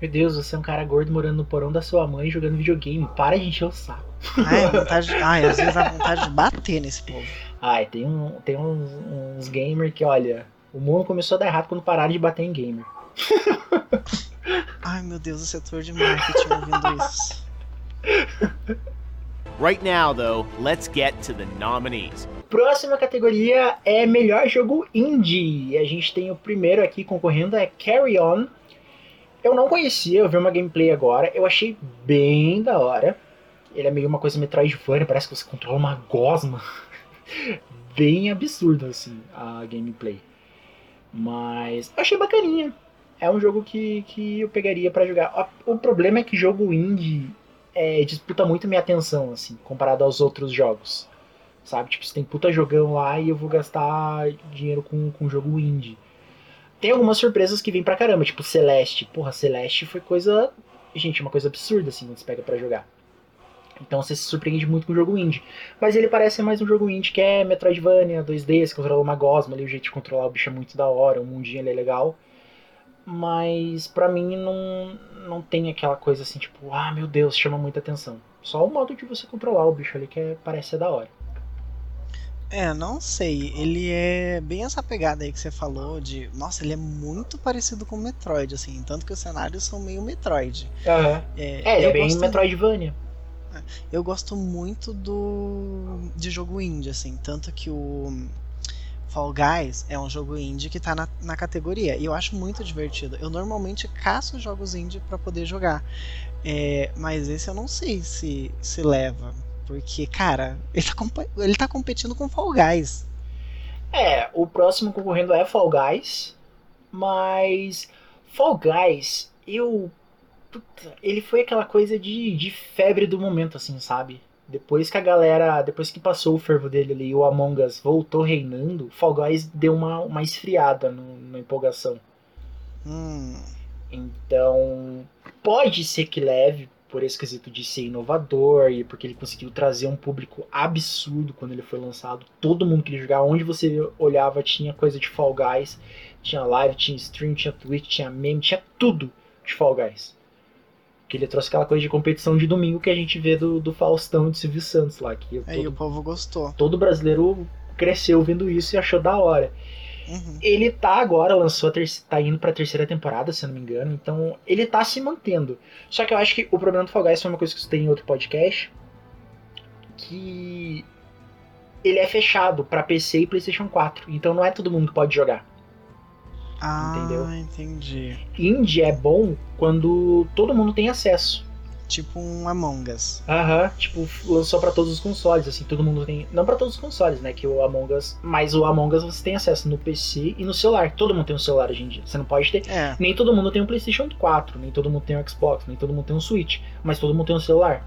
Meu Deus, você é um cara gordo morando no porão da sua mãe jogando videogame. Para de encher o saco. Ai, vontade, ai, às vezes dá vontade de bater nesse povo. Ai, tem, um, tem uns, uns gamer que, olha, o mundo começou a dar errado quando pararam de bater em gamer. Ai, meu Deus, o setor de marketing ouvindo isso. Right now, though, let's get to the nominees. Próxima categoria é melhor jogo indie. A gente tem o primeiro aqui concorrendo é Carry On. Eu não conhecia, eu vi uma gameplay agora, eu achei bem da hora. Ele é meio uma coisa Metroidvania, parece que você controla uma gosma. bem absurdo assim a gameplay. Mas eu achei bacaninha. É um jogo que, que eu pegaria pra jogar. O problema é que jogo indie é, disputa muito minha atenção, assim, comparado aos outros jogos. Sabe? Tipo, você tem puta jogão lá e eu vou gastar dinheiro com, com jogo indie. Tem algumas surpresas que vêm pra caramba, tipo Celeste. Porra, Celeste foi coisa. Gente, uma coisa absurda, assim, quando você pega pra jogar. Então você se surpreende muito com o jogo indie. Mas ele parece ser mais um jogo indie que é Metroidvania, 2D, você controla uma gosma ali, o jeito de controlar o bicho é muito da hora, o mundinho ele é legal. Mas pra mim não, não tem aquela coisa assim, tipo, ah meu Deus, chama muita atenção. Só o modo de você controlar o bicho ali que é, parece ser da hora. É, não sei. Ele é bem essa pegada aí que você falou de. Nossa, ele é muito parecido com o Metroid, assim. Tanto que os cenários são meio Metroid. Uhum. É, É, ele é bem gosto- Metroidvania. Eu gosto muito do de jogo indie, assim, tanto que o Fall Guys é um jogo indie que tá na, na categoria e eu acho muito divertido. Eu normalmente caço jogos indie pra poder jogar, É, mas esse eu não sei se se leva, porque cara, ele tá, ele tá competindo com Fall Guys. É, o próximo concorrendo é Fall Guys, mas Fall Guys, eu. puta, ele foi aquela coisa de, de febre do momento, assim, sabe? Depois que a galera. Depois que passou o fervo dele ali e o Among Us voltou reinando, Fall Guys deu uma, uma esfriada no- na empolgação. Hum, Então, pode ser que leve por esse quesito de ser inovador e porque ele conseguiu trazer um público absurdo quando ele foi lançado. Todo mundo queria jogar. Onde você olhava tinha coisa de Fall Guys, tinha live, tinha stream, tinha Twitch, tinha meme, tinha tudo de Fall Guys. Que ele trouxe aquela coisa de competição de domingo que a gente vê do, do Faustão e do Silvio Santos lá. Que o todo, povo gostou. todo brasileiro cresceu vendo isso e achou da hora. Uhum. Ele tá agora, lançou a terceira, tá indo pra terceira temporada, se eu não me engano, então ele tá se mantendo. Só que eu acho que o problema do Fall Guys foi uma coisa que eu tem em outro podcast, que ele é fechado pra PC e PlayStation 4, então não é todo mundo que pode jogar. Ah, Entendeu? entendi. Indie é bom quando todo mundo tem acesso. Tipo um Among Us. Aham, tipo, lançou pra todos os consoles, assim, todo mundo tem. Não pra todos os consoles, né? Que o Among Us. Mas o Among Us você tem acesso no PC e no celular. Todo mundo tem um celular hoje em dia. Você não pode ter. É, Nem todo mundo tem um PlayStation 4, nem todo mundo tem um Xbox, nem todo mundo tem um Switch, mas todo mundo tem um celular.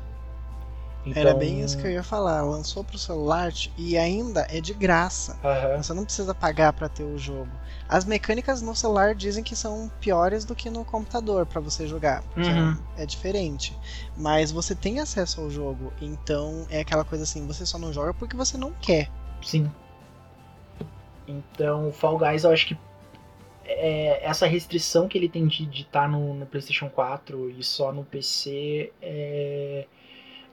Era Então- bem isso que eu ia falar. Lançou pro celular e ainda é de graça. Aham. Você não precisa pagar pra ter o jogo. As mecânicas no celular dizem que são piores do que no computador pra você jogar. Uhum. É, é diferente. Mas você tem acesso ao jogo. Então é aquela coisa assim, você só não joga porque você não quer. Sim. Então, Fall Guys, eu acho que é, essa restrição que ele tem de estar no, no PlayStation 4 e só no PC é,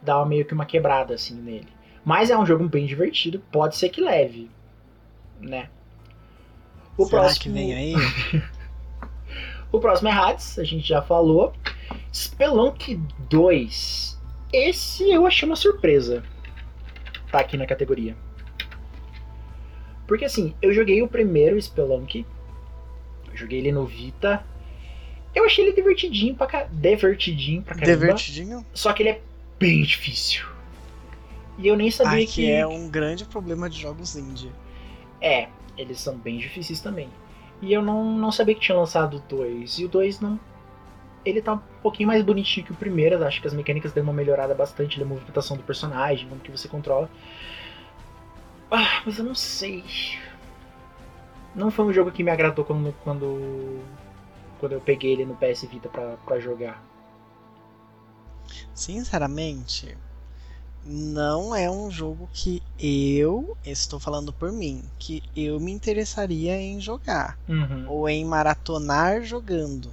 dá meio que uma quebrada assim nele. Mas é um jogo bem divertido, pode ser que leve, né? O Será próximo, que vem aí? o próximo é Hades, a gente já falou. Spelunk 2. Esse eu achei uma surpresa. Tá aqui na categoria. Porque assim, eu joguei o primeiro Spelunk. Eu joguei ele no Vita. Eu achei ele divertidinho pra, ca... divertidinho pra caramba. Divertidinho? Só que ele é bem difícil. E eu nem sabia que. que é um grande problema de jogos indie. É, eles são bem difíceis também. E eu não, não sabia que tinha lançado o 2. E o 2 não. Ele tá um pouquinho mais bonitinho que o primeiro. Acho que as mecânicas deu uma melhorada bastante da movimentação do personagem, como que você controla. Ah, mas eu não sei. Não foi um jogo que me agradou quando, quando, quando eu peguei ele no PS Vita pra, pra jogar. Sinceramente, não é um jogo que eu, estou falando por mim, que eu me interessaria em jogar. Uhum. ou em maratonar jogando.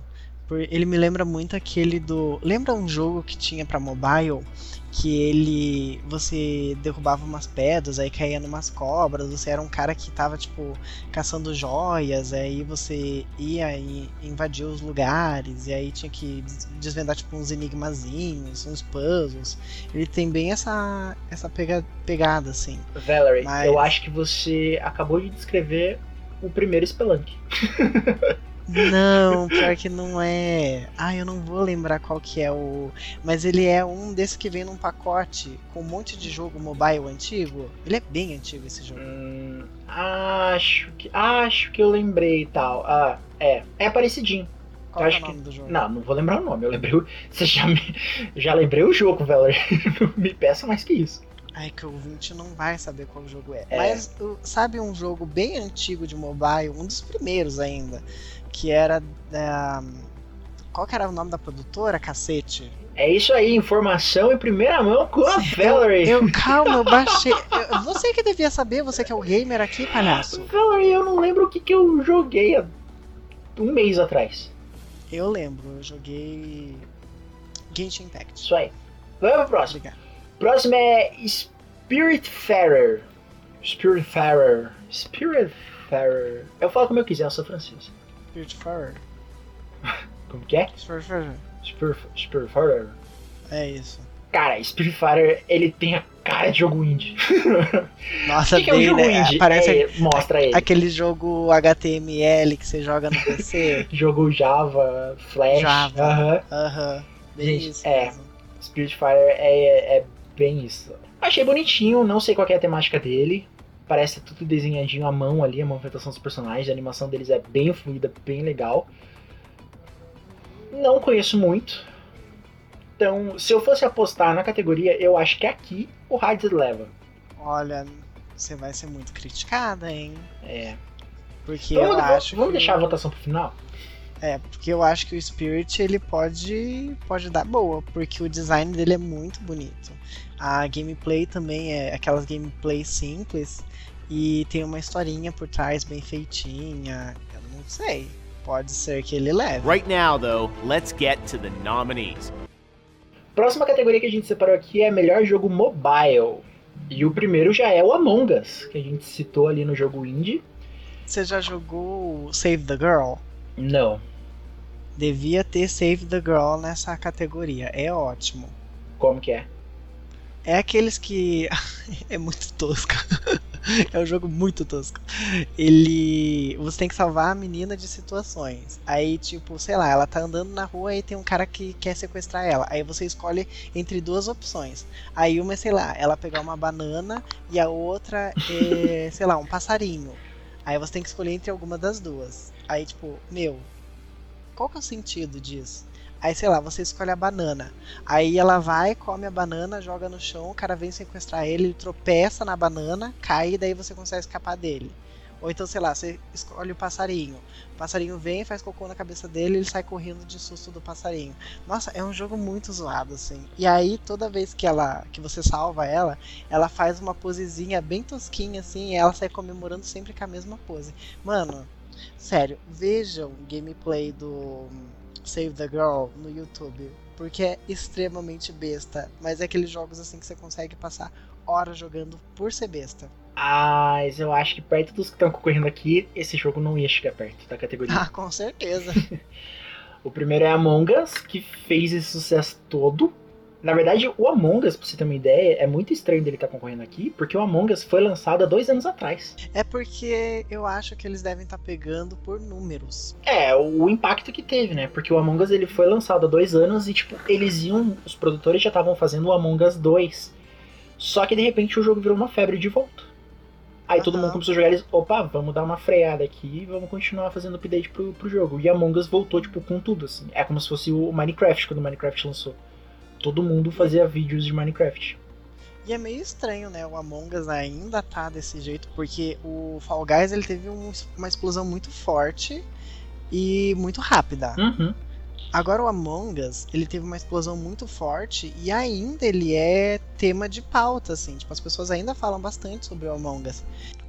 Ele me lembra muito aquele do. Lembra um jogo que tinha pra mobile? Que ele. Você derrubava umas pedras, aí caía numas cobras, você era um cara que tava, tipo, caçando joias, aí você ia e invadia os lugares, e aí tinha que des- desvendar, tipo, uns enigmazinhos, uns puzzles. Ele tem bem essa, essa pega, pegada, assim. Valerie, Mas- eu acho que você acabou de descrever o primeiro Spelunk. Não, pior que não é. Ah, eu não vou lembrar qual que é o. Mas ele é um desses que vem num pacote com um monte de jogo mobile antigo. Ele é bem antigo esse jogo. Hum, acho que. Acho que eu lembrei e tal. Ah, é. É parecidinho. Qual eu que é acho o nome do jogo? Não, não vou lembrar o nome. Eu lembrei. Você já me. Já lembrei o jogo, Valerie. Não me peça mais que isso. Ai, que o ouvinte não vai saber qual jogo é. É. Mas sabe um jogo bem antigo de mobile, um dos primeiros ainda, que era da. Qual que era o nome da produtora, cacete? É isso aí, informação em primeira mão com a Valerie. Eu, calma, eu baixei. eu- você que devia saber, você que é o gamer aqui, palhaço. Valerie, eu não lembro o que, que eu joguei há um mês atrás. Eu lembro, eu joguei Genshin Impact. Isso aí. Vamos pro próximo. Obrigado. Próximo é Spiritfarer. Spiritfarer. Spiritfarer. Eu falo como eu quiser, eu sou francês. Spiritfarer. Como que é? Spiritfarer. Spir- Spiritfarer. É isso. Cara, Spirit Fighter, ele tem a cara de jogo indie. Nossa, que, que é um bem, jogo né? indie? Parece É, mostra ele. aquele jogo HTML que você joga no PC. Jogo Java, Flash. Java. aham. Aham. Bem Gente, isso é. mesmo. Spirit Fighter é, é bem isso. Achei bonitinho, não sei qual é a temática dele. Parece tudo desenhadinho à mão ali, a movimentação dos personagens, a animação deles é bem fluida, bem legal. Não conheço muito. Então, se eu fosse apostar na categoria, eu acho que aqui o Hades leva. Olha, você vai ser muito criticada, hein? É. Porque Vamos, eu vamos- acho vamos que... deixar a votação pro final? É, porque eu acho que o Spirit ele pode pode dar boa, porque o design dele é muito bonito. A gameplay também é aquelas gameplay simples e tem uma historinha por trás bem feitinha. Eu não sei, pode ser que ele leve. Right now, though, let's get to the nominees. Próxima categoria que a gente separou aqui é melhor jogo mobile. E o primeiro já é o Among Us, que a gente citou ali no jogo indie. Você já jogou Save the Girl? Não. Devia ter Save the Girl nessa categoria. É ótimo. Como que é? É aqueles que. é muito tosco. é um jogo muito tosco. Ele. Você tem que salvar a menina de situações. Aí, tipo, sei lá, ela tá andando na rua e tem um cara que quer sequestrar ela. Aí você escolhe entre duas opções. Aí uma é, sei lá, ela pegar uma banana e a outra é, sei lá, um passarinho. Aí você tem que escolher entre alguma das duas. Aí, tipo, meu, qual que é o sentido disso? Aí, sei lá, você escolhe a banana. Aí ela vai, come a banana, joga no chão, o cara vem sequestrar ele, ele tropeça na banana, cai e daí você consegue escapar dele. Ou então, sei lá, você escolhe o passarinho. O passarinho vem, faz cocô na cabeça dele, ele sai correndo de susto do passarinho. Nossa, é um jogo muito zoado, assim. E aí, toda vez que ela que você salva ela, ela faz uma posezinha bem tosquinha, assim, e ela sai comemorando sempre com a mesma pose. Mano, sério, vejam o gameplay do Save the Girl no YouTube. Porque é extremamente besta. Mas é aqueles jogos assim que você consegue passar horas jogando por ser besta. Ah, mas eu acho que perto dos que estão concorrendo aqui, esse jogo não ia chegar perto da categoria. Ah, com certeza. O primeiro é Among Us, que fez esse sucesso todo. Na verdade, o Among Us, pra você ter uma ideia, é muito estranho dele estar concorrendo aqui, porque o Among Us foi lançado há dois anos atrás. é porque eu acho que eles devem estar pegando por números. É, o impacto que teve, né? Porque o Among Us ele foi lançado há dois anos e, tipo, eles iam. Os produtores já estavam fazendo o Among Us 2. Só que de repente o jogo virou uma febre de volta. Aí todo Aham. mundo começou a jogar eles, opa, vamos dar uma freada aqui e vamos continuar fazendo update pro, pro jogo. E Among Us voltou, tipo, com tudo, assim. É como se fosse o Minecraft quando o Minecraft lançou. Todo mundo fazia vídeos de Minecraft. E é meio estranho, né? O Among Us ainda tá desse jeito, porque o Fall Guys ele teve um- uma explosão muito forte e muito rápida. Uhum. Agora o Among Us, ele teve uma explosão muito forte e ainda ele é tema de pauta, assim. Tipo, as pessoas ainda falam bastante sobre o Among Us.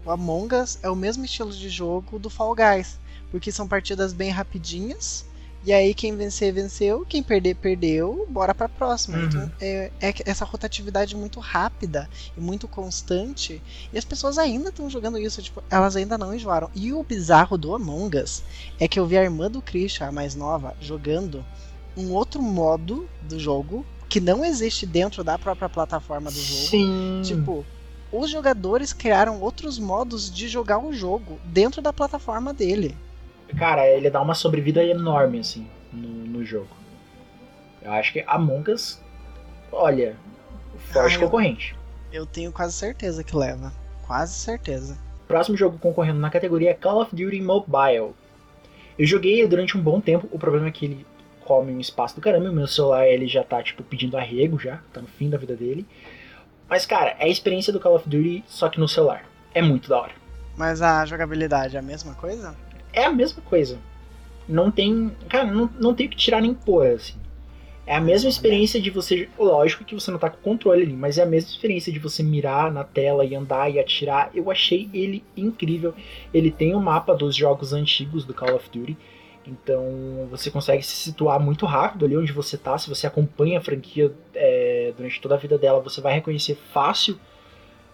O Among Us é o mesmo estilo de jogo do Fall Guys, porque são partidas bem rapidinhas. E aí quem vencer, venceu, quem perder, perdeu, bora pra próxima. Uhum. Então é, é essa rotatividade muito rápida e muito constante. E as pessoas ainda estão jogando isso, tipo, elas ainda não enjoaram. E o bizarro do Among Us é que eu vi a irmã do Christian, a mais nova, jogando um outro modo do jogo que não existe dentro da própria plataforma do jogo. Sim. Tipo, os jogadores criaram outros modos de jogar o jogo dentro da plataforma dele. Cara, ele dá uma sobrevida enorme, assim, no, no jogo. Eu acho que Among Us, olha, forte Ah, eu- concorrente. Eu tenho quase certeza que leva. Quase certeza. Próximo jogo concorrendo na categoria é Call of Duty Mobile. Eu joguei durante um bom tempo, o problema é que ele come um espaço do caramba, o meu celular ele já tá, tipo, pedindo arrego já, tá no fim da vida dele. Mas, cara, é a experiência do Call of Duty, só que no celular. É muito da hora. Mas a jogabilidade é a mesma coisa? É a mesma coisa. Não tem. Cara, não, não tem o que tirar nem pôr, assim. É a mesma experiência de você. Lógico que você não tá com controle ali, mas é a mesma experiência de você mirar na tela e andar e atirar. Eu achei ele incrível. Ele tem o mapa dos jogos antigos do Call of Duty. Então você consegue se situar muito rápido ali onde você tá. Se você acompanha a franquia é, durante toda a vida dela, você vai reconhecer fácil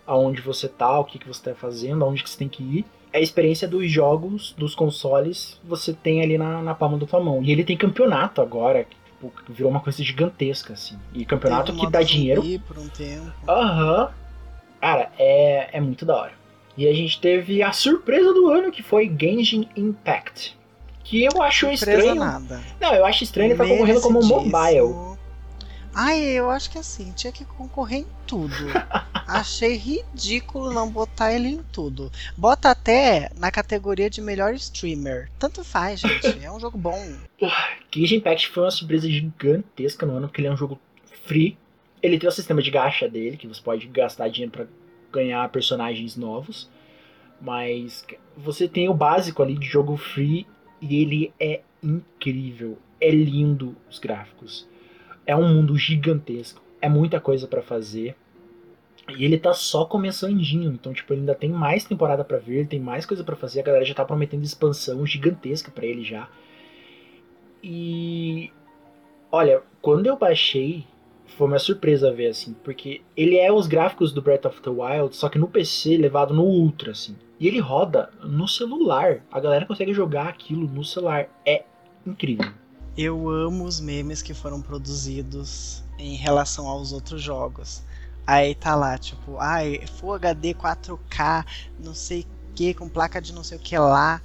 aonde você tá, o que, que você tá fazendo, aonde que você tem que ir a experiência dos jogos, dos consoles, você tem ali na, na palma da tua mão. E ele tem campeonato agora. Tipo, tipo, virou uma coisa gigantesca, assim. E campeonato que dá dinheiro. por um tempo. Aham. Cara, é, é muito da hora. E a gente teve a surpresa do ano, que foi Genshin Impact. Que eu acho Surpresa estranho. nada. Não, eu acho estranho ele tá concorrendo como mobile. Ai, eu acho que assim, tinha que concorrer em tudo. Achei ridículo não botar ele em tudo. Bota até na categoria de melhor streamer. Tanto faz, gente. É um jogo bom. Genshin Impact foi uma surpresa gigantesca no ano, porque ele é um jogo free. Ele tem o sistema de gacha dele, que você pode gastar dinheiro pra ganhar personagens novos. Mas você tem o básico ali de jogo free e ele é incrível. É lindo os gráficos. É um mundo gigantesco. É muita coisa pra fazer. E ele tá só começandinho, então tipo, ele ainda tem mais temporada vir, ele tem mais coisa pra fazer, a galera já tá prometendo expansão gigantesca pra ele já. E olha, quando eu baixei, foi uma surpresa ver assim, porque ele é os gráficos do Breath of the Wild, só que no PC levado no ultra assim. E ele roda no celular. A galera consegue jogar aquilo no celular. É incrível. Eu amo os memes que foram produzidos em relação aos outros jogos. Aí tá lá, tipo, ai, Full HD 4K, não sei o que, com placa de não sei o que lá.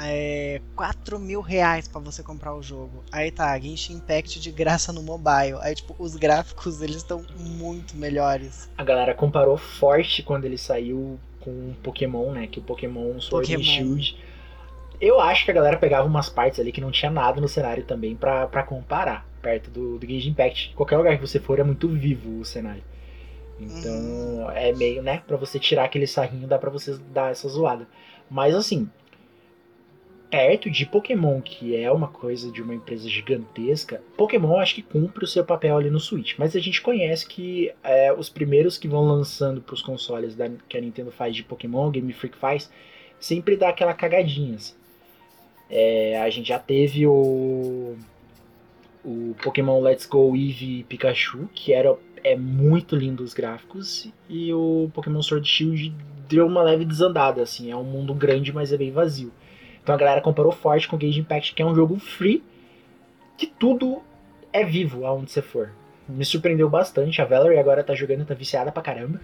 É, 4 mil reais pra você comprar o jogo. Aí tá, Genshin Impact de graça no mobile. Aí, tipo, os gráficos eles estão muito melhores. A galera comparou forte quando ele saiu com o Pokémon, né? Que o Pokémon Sword and Pokémon. Shield. Eu acho que a galera pegava umas partes ali que não tinha nada no cenário também pra, pra comparar. Perto do, do Genshin Impact. Qualquer lugar que você for é muito vivo o cenário. Então é meio, né? Pra você tirar aquele sarrinho, dá pra você dar essa zoada. Mas assim, perto de Pokémon, que é uma coisa de uma empresa gigantesca, Pokémon acho que cumpre o seu papel ali no Switch. Mas a gente conhece que é, os primeiros que vão lançando pros consoles da, que a Nintendo faz de Pokémon, Game Freak faz, sempre dá aquela cagadinha. assim. É, a gente já teve o, o Pokémon Let's Go Eevee Pikachu, que era é muito lindo os gráficos, e o Pokémon Sword Shield deu uma leve desandada, assim, é um mundo grande, mas é bem vazio. Então a galera comparou forte com o Gage Impact, que é um jogo free, que tudo é vivo aonde você for. Me surpreendeu bastante, a Valerie agora tá jogando, tá viciada pra caramba.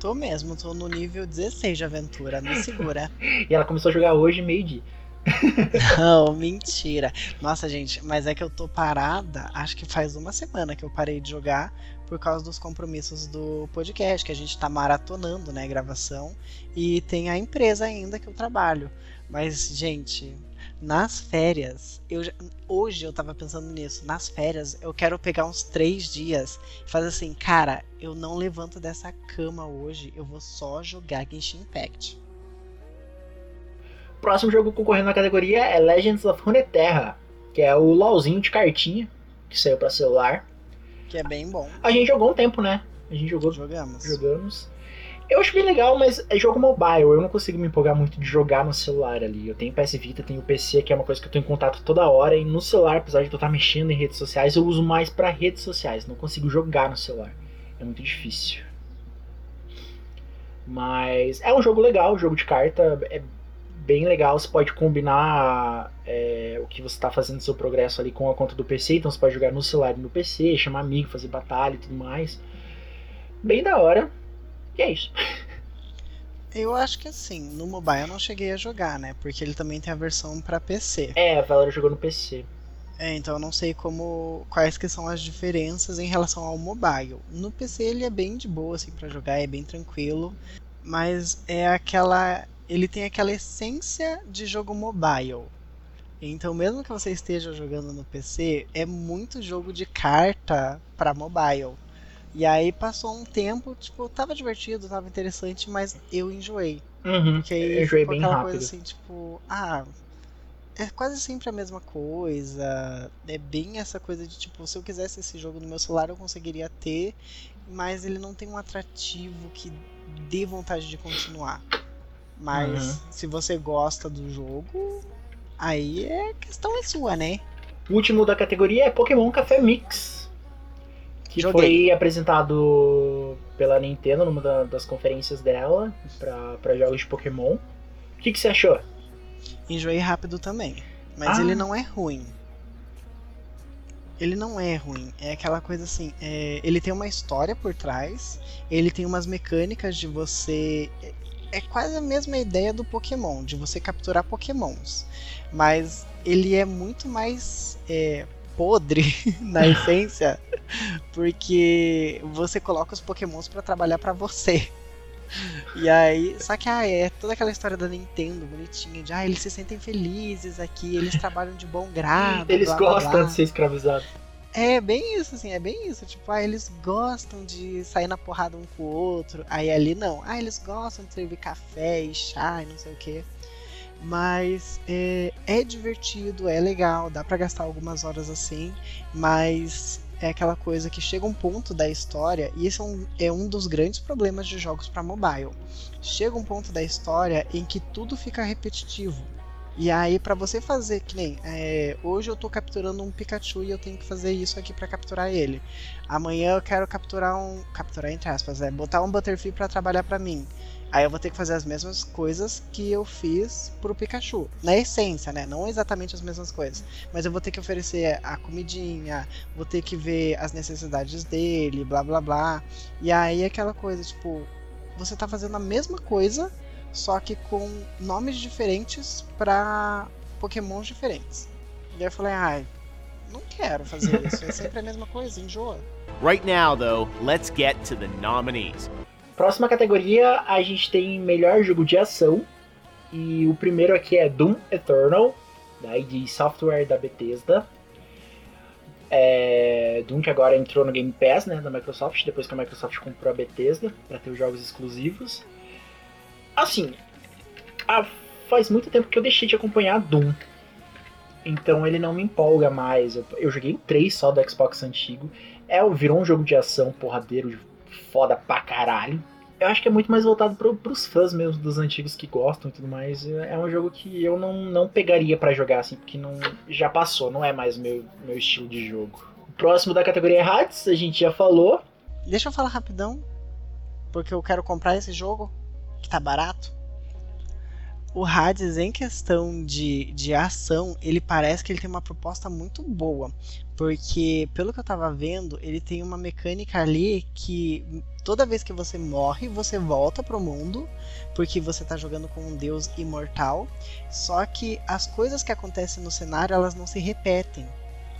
Tô mesmo, tô no nível 16 de aventura, me segura. E ela começou a jogar hoje, meio-dia. Não, mentira. Nossa, gente, mas é que eu tô parada, acho que faz uma semana que eu parei de jogar por causa dos compromissos do podcast, que a gente tá maratonando, né, gravação, e tem a empresa ainda que eu trabalho. Mas, gente, nas férias, eu já- hoje eu tava pensando nisso, nas férias eu quero pegar uns três dias e fazer assim, cara, eu não levanto dessa cama hoje, eu vou só jogar Genshin Impact. Próximo jogo concorrendo na categoria é Legends of Runeterra, que é o LOLzinho de cartinha, que saiu pra celular. Que é bem bom. A gente jogou um tempo, né? A gente jogou, Jogamos. jogamos. Eu acho bem legal, mas é jogo mobile. Eu não consigo me empolgar muito de jogar no celular ali. Eu tenho PS Vita, tenho PC, que é uma coisa que eu tô em contato toda hora. E no celular, apesar de eu estar mexendo em redes sociais, eu uso mais pra redes sociais. Não consigo jogar no celular. É muito difícil. Mas é um jogo legal, jogo de carta. É bem legal. Você pode combinar é, o que você está fazendo seu progresso ali com a conta do PC. Então você pode jogar no celular e no PC, chamar amigo, fazer batalha e tudo mais. Bem da hora. E é isso. Eu acho que assim, no mobile eu não cheguei a jogar, né? Porque ele também tem a versão pra PC. É, a Valera jogou no PC. É, então eu não sei como quais que são as diferenças em relação ao mobile. No PC ele é bem de boa assim para jogar, é bem tranquilo, mas é aquela ele tem aquela essência de jogo mobile. Então mesmo que você esteja jogando no PC, é muito jogo de carta para mobile. E aí passou um tempo, tipo, tava divertido, tava interessante, mas eu enjoei. Uhum. Porque aí Eu enjoei ficou bem aquela rápido. coisa assim, tipo, ah, é quase sempre a mesma coisa. É bem essa coisa de tipo, se eu quisesse esse jogo no meu celular eu conseguiria ter, mas ele não tem um atrativo que dê vontade de continuar. Mas Uhum. se você gosta do jogo, aí é questão é sua, né? O último da categoria é Pokémon Café Mix. Que Joguei. foi apresentado pela Nintendo numa da- das conferências dela para jogos de Pokémon. O que, que você achou? Enjoei rápido também. Mas Ah. ele não é ruim. ele não é ruim. É aquela coisa assim, é, ele tem uma história por trás, ele tem umas mecânicas de você. É, quase a mesma ideia do Pokémon, de você capturar Pokémons. Mas ele é muito mais é, podre na essência, porque você coloca os Pokémons para trabalhar para você. E aí, só que ah, é toda aquela história da Nintendo bonitinha, de ah, eles se sentem felizes aqui, eles trabalham de bom grado. Eles blá, blá, gostam blá. de ser escravizados. É bem isso, assim, é bem isso. Tipo, ah, eles gostam de sair na porrada um com o outro. Aí ali não. Ah, eles gostam de servir café e chá e não sei o que. Mas é, é divertido, é legal, dá pra gastar algumas horas assim, mas é aquela coisa que chega um ponto da história, e esse é um, é um dos grandes problemas de jogos para mobile. Chega um ponto da história em que tudo fica repetitivo. E aí, pra você fazer, que nem é, hoje eu tô capturando um Pikachu e eu tenho que fazer isso aqui pra capturar ele. Amanhã eu quero capturar um. Capturar entre aspas, é botar um Butterfree pra trabalhar pra mim. Aí eu vou ter que fazer as mesmas coisas que eu fiz pro Pikachu. Na essência, né? Não exatamente as mesmas coisas. Mas eu vou ter que oferecer a comidinha, vou ter que ver as necessidades dele, blá blá blá. E aí aquela coisa, tipo, você tá fazendo a mesma coisa, só que com nomes diferentes pra Pokémons diferentes. E aí eu falei, ai, não quero fazer isso. É sempre a mesma coisa, enjoa. Right now, though, let's get to the nominees. Próxima categoria, a gente tem melhor jogo de ação. E o primeiro aqui é Doom Eternal, da ID Software da Bethesda. É, Doom que agora entrou no Game Pass né, da Microsoft, depois que a Microsoft comprou a Bethesda para ter os jogos exclusivos. Assim, faz muito tempo que eu deixei de acompanhar Doom. Então ele não me empolga mais. Eu, eu joguei o 3 só do Xbox antigo. É, virou um jogo de ação porradeiro, foda pra caralho. Eu acho que é muito mais voltado pro, pros fãs mesmo dos antigos que gostam e tudo mais. É um jogo que eu não, não pegaria pra jogar assim, porque não já passou, não é mais meu, meu estilo de jogo. Próximo da categoria é Hades, a gente já falou. Deixa eu falar rapidão, porque eu quero comprar esse jogo, que tá barato. O Hades, em questão de, de ação, ele parece que ele tem uma proposta muito boa. Porque, pelo que eu tava vendo, ele tem uma mecânica ali que toda vez que você morre, você volta pro mundo, porque você tá jogando com um deus imortal. Só que as coisas que acontecem no cenário, elas não se repetem.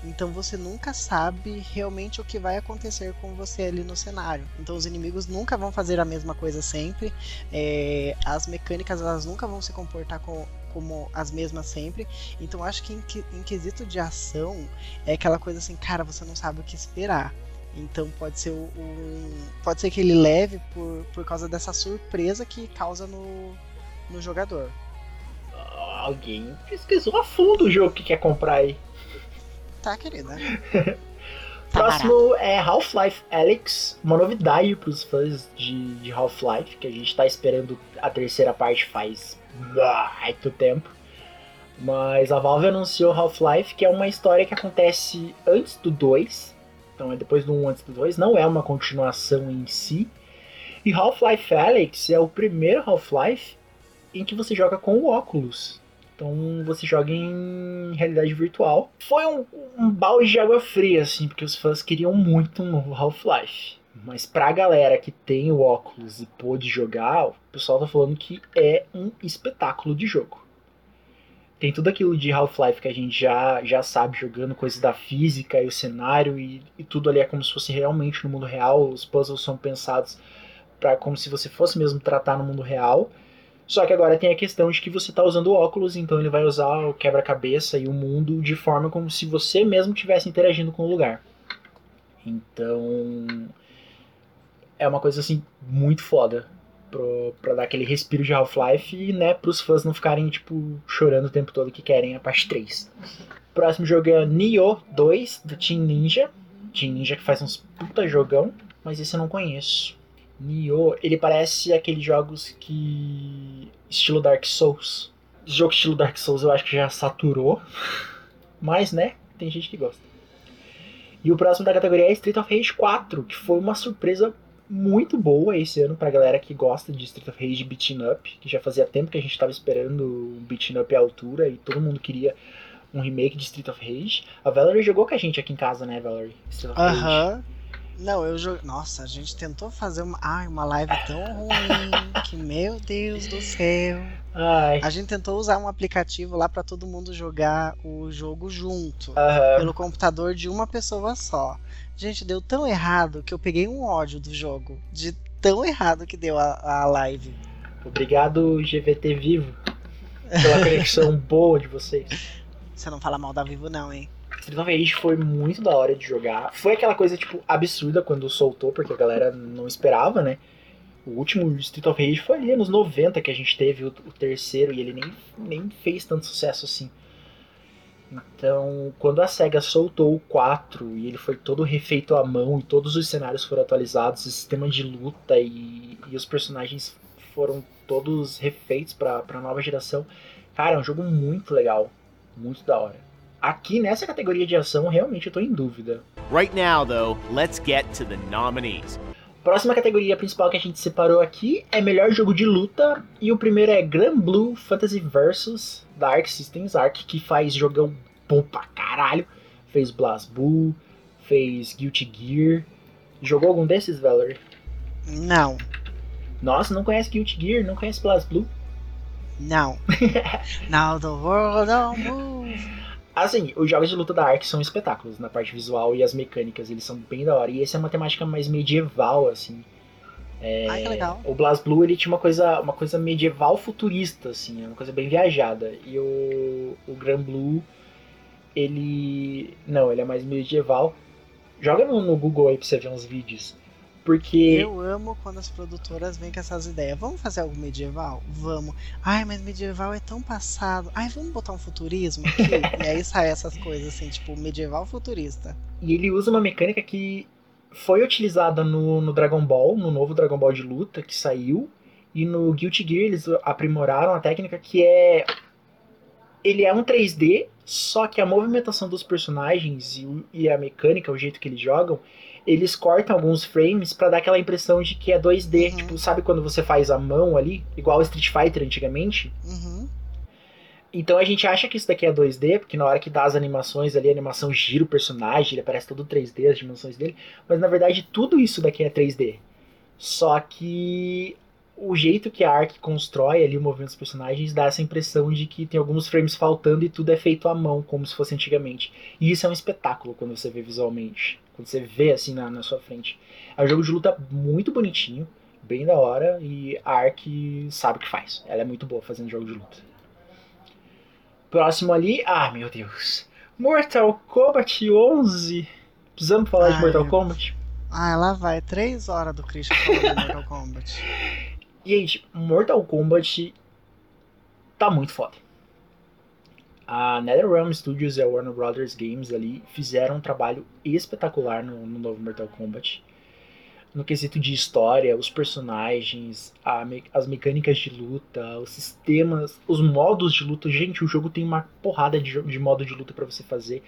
Então você nunca sabe realmente o que vai acontecer com você ali no cenário. Então os inimigos nunca vão fazer a mesma coisa sempre. É, as mecânicas elas nunca vão se comportar com- como as mesmas sempre. Então acho que em, em quesito de ação é aquela coisa assim, cara, você não sabe o que esperar. Então pode ser um, pode ser que ele leve por, por causa dessa surpresa que causa no, no jogador. Alguém pesquisou a fundo o jogo que quer comprar aí. Tá, querida. Tá barato. Próximo é Half-Life Alyx, uma novidade para os fãs de, de Half-Life, que a gente está esperando a terceira parte faz muito tempo. Mas a Valve anunciou Half-Life, que é uma história que acontece antes do 2, então é depois do 1 antes do 2, não é uma continuação em si. E Half-Life Alyx é o primeiro Half-Life em que você joga com o óculos. Então você joga em realidade virtual. Foi um, um balde de água fria, assim, porque os fãs queriam muito um novo Half-Life. Mas pra galera que tem o óculos e pôde jogar, o pessoal tá falando que é um espetáculo de jogo. Tem tudo aquilo de Half-Life que a gente já, já sabe jogando, coisas da física e o cenário, e, e tudo ali é como se fosse realmente no mundo real. Os puzzles são pensados para como se você fosse mesmo tratar no mundo real. Só que agora tem a questão de que você está usando óculos, então ele vai usar o quebra-cabeça e o mundo de forma como se você mesmo estivesse interagindo com o lugar. Então. É uma coisa assim muito foda pro, pra dar aquele respiro de Half-Life e, né, pros fãs não ficarem, tipo, chorando o tempo todo que querem a parte 3. Próximo jogo é Nioh 2, do Team Ninja. Team Ninja que faz uns puta jogão, mas esse eu não conheço. Nioh, ele parece aqueles jogos que. estilo Dark Souls. Jogo estilo Dark Souls eu acho que já saturou. Mas, né, tem gente que gosta. E o próximo da categoria é Street of Rage 4, que foi uma surpresa muito boa esse ano pra galera que gosta de Street of Rage beating up, que já fazia tempo que a gente tava esperando um beating up à altura e todo mundo queria um remake de Street of Rage. A Valerie jogou com a gente aqui em casa, né, Valerie? Aham. Não, eu joguei. Nossa, a gente tentou fazer uma. Ai, uma live tão ruim. que meu Deus do céu. Ai. A gente tentou usar um aplicativo lá pra todo mundo jogar o jogo junto. Aham. Pelo computador de uma pessoa só. Gente, deu tão errado que eu peguei um ódio do jogo. De tão errado que deu a, a live. Obrigado, GVT Vivo, pela conexão boa de vocês. Você não fala mal da Vivo, não, hein? Street of Rage foi muito da hora de jogar. Foi aquela coisa, tipo, absurda quando soltou, porque a galera não esperava, né? O último Street of Rage foi ali nos 90 que a gente teve o, o terceiro e ele nem, nem fez tanto sucesso assim. Então, quando a SEGA soltou o 4 e ele foi todo refeito à mão e todos os cenários foram atualizados, o sistema de luta e, e os personagens foram todos refeitos para a nova geração, cara, é um jogo muito legal, muito da hora. Aqui nessa categoria de ação, realmente eu tô em dúvida. Right now, though, let's get to the nominees. Próxima categoria principal que a gente separou aqui é melhor jogo de luta. E o primeiro é Grand Blue Fantasy Versus da Arc Systems. Arc que faz jogão bom pra caralho. Fez Blast Bull, fez Guilty Gear. Jogou algum desses, Valerie? Não, Nossa, não conhece Guilty Gear, não conhece Blast Blue? não. Now the world don't move. Assim, os jogos de luta da Ark são espetáculos na parte visual e as mecânicas, eles são bem da hora. E esse é uma temática mais medieval, assim. É, Ai, que legal. O Blast Blue ele tinha uma coisa, uma coisa medieval futurista, assim, uma coisa bem viajada. E o, o Grand Blue, ele. Não, ele é mais medieval. Joga no, no Google aí pra você ver uns vídeos. Porque. Eu amo quando as produtoras vêm com essas ideias. Vamos fazer algo medieval? Vamos. Ai, mas medieval é tão passado. Ai, vamos botar um futurismo aqui? e aí sai essas coisas assim, tipo, medieval futurista. E ele usa uma mecânica que foi utilizada no, no Dragon Ball, no novo Dragon Ball de luta que saiu. E no Guilty Gear eles aprimoraram a técnica que é. Ele é um 3D, só que a movimentação dos personagens e, e a mecânica, o jeito que eles jogam, eles cortam alguns frames pra dar aquela impressão de que é 2D. Uhum. Tipo, sabe quando você faz a mão ali, igual Street Fighter antigamente? Uhum. Então a gente acha que isso daqui é 2D, porque na hora que dá as animações ali, a animação gira o personagem, ele aparece todo 3D, as dimensões dele. Mas na verdade tudo isso daqui é 3D. Só que o jeito que a Ark constrói ali o movimento dos personagens dá essa impressão de que tem alguns frames faltando e tudo é feito à mão, como se fosse antigamente. E isso é um espetáculo quando você vê visualmente. Quando você vê assim na, na sua frente. É um jogo de luta muito bonitinho, bem da hora, e a Ark sabe o que faz. Ela é muito boa fazendo jogo de luta. Próximo ali, ah meu Deus. Mortal Kombat 11. Precisamos falar de Ai, Mortal meu Kombat? Ah, lá vai. Três horas do Christian falando de Mortal Kombat. Gente, Mortal Kombat tá muito foda. A NetherRealm Studios e a Warner Brothers Games ali fizeram um trabalho espetacular no, no novo Mortal Kombat. No quesito de história, os personagens, a as mecânicas de luta, os sistemas, os modos de luta. Gente, o jogo tem uma porrada de, de modo de luta pra você fazer.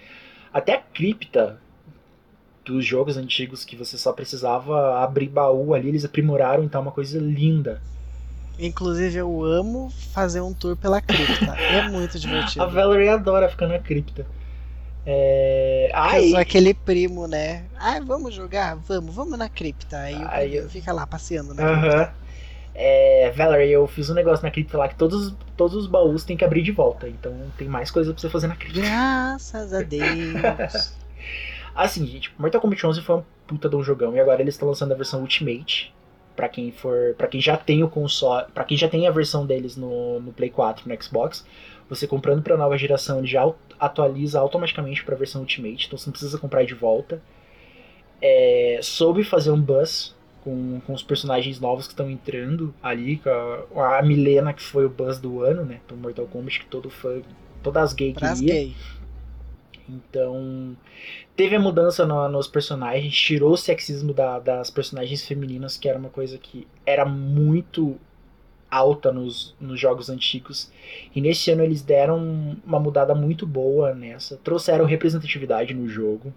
Até a cripta dos jogos antigos que você só precisava abrir baú ali, eles aprimoraram, então é uma coisa linda. Inclusive, eu amo fazer um tour pela cripta. É muito divertido. A Valerie adora ficar na cripta. É... Eu Ai, sou aquele primo, né? Ah, vamos jogar? Vamos, vamos na cripta. Aí o primo eu- fica lá passeando na cripta. Aham. É, Valerie, eu fiz um negócio na cripta lá que todos, todos os baús tem que abrir de volta. Então tem mais coisa pra você fazer na cripta. Graças a Deus. Assim, gente, Mortal Kombat 11 foi um puta de um jogão. E agora eles estão lançando a versão Ultimate. Pra quem for. para quem já tem o console. para quem já tem a versão deles no, no Play 4 no Xbox. Você comprando pra nova geração, ele já atualiza automaticamente pra versão Ultimate. Então você não precisa comprar de volta. É, soube fazer um buzz com, com os personagens novos que estão entrando ali. Com a, a Milena, que foi o buzz do ano, né? Do Mortal Kombat, que todo fã. Todas as gays queria. gay. Então, teve a mudança no- nos personagens, tirou o sexismo da- das personagens femininas, que era uma coisa que era muito alta nos, nos jogos antigos. E nesse ano eles deram uma mudada muito boa nessa. Trouxeram representatividade no jogo.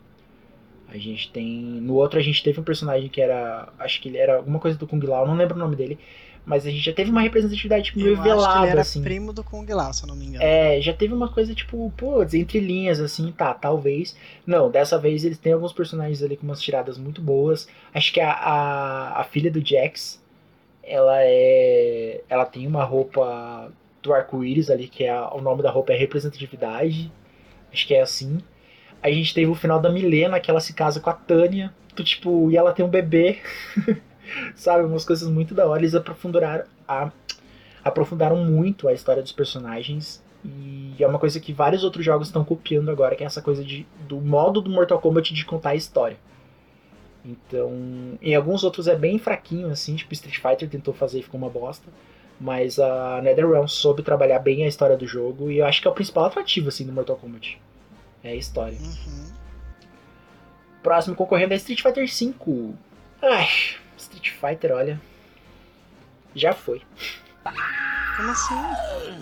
A gente tem. No outro a gente teve um personagem que era. Acho que ele era alguma coisa do Kung Lao, não lembro o nome dele. Mas a gente já teve uma representatividade tipo, meio velada, era assim. primo do Kung Lao, se eu não me engano. É, já teve uma coisa tipo, pô, entre linhas, assim, tá, talvez. Não, dessa vez eles têm alguns personagens ali com umas tiradas muito boas. Acho que a, a, a filha do Jax, ela é. Ela tem uma roupa do arco-íris ali, que é o nome da roupa é representatividade. Acho que é assim. A gente teve o final da Milena, que ela se casa com a Tânia. Tu, tipo, e ela tem um bebê. Sabe, umas coisas muito da hora. Eles aprofundaram, a, aprofundaram muito a história dos personagens. E é uma coisa que vários outros jogos estão copiando agora, que é essa coisa de, do modo do Mortal Kombat de contar a história. Então, em alguns outros é bem fraquinho, assim, tipo Street Fighter tentou fazer e ficou uma bosta. Mas a NetherRealm soube trabalhar bem a história do jogo e eu acho que é o principal atrativo, assim, do Mortal Kombat. É a história. Uhum. Próximo concorrente é Street Fighter V. Ai, Street Fighter, olha. Já foi. Como assim?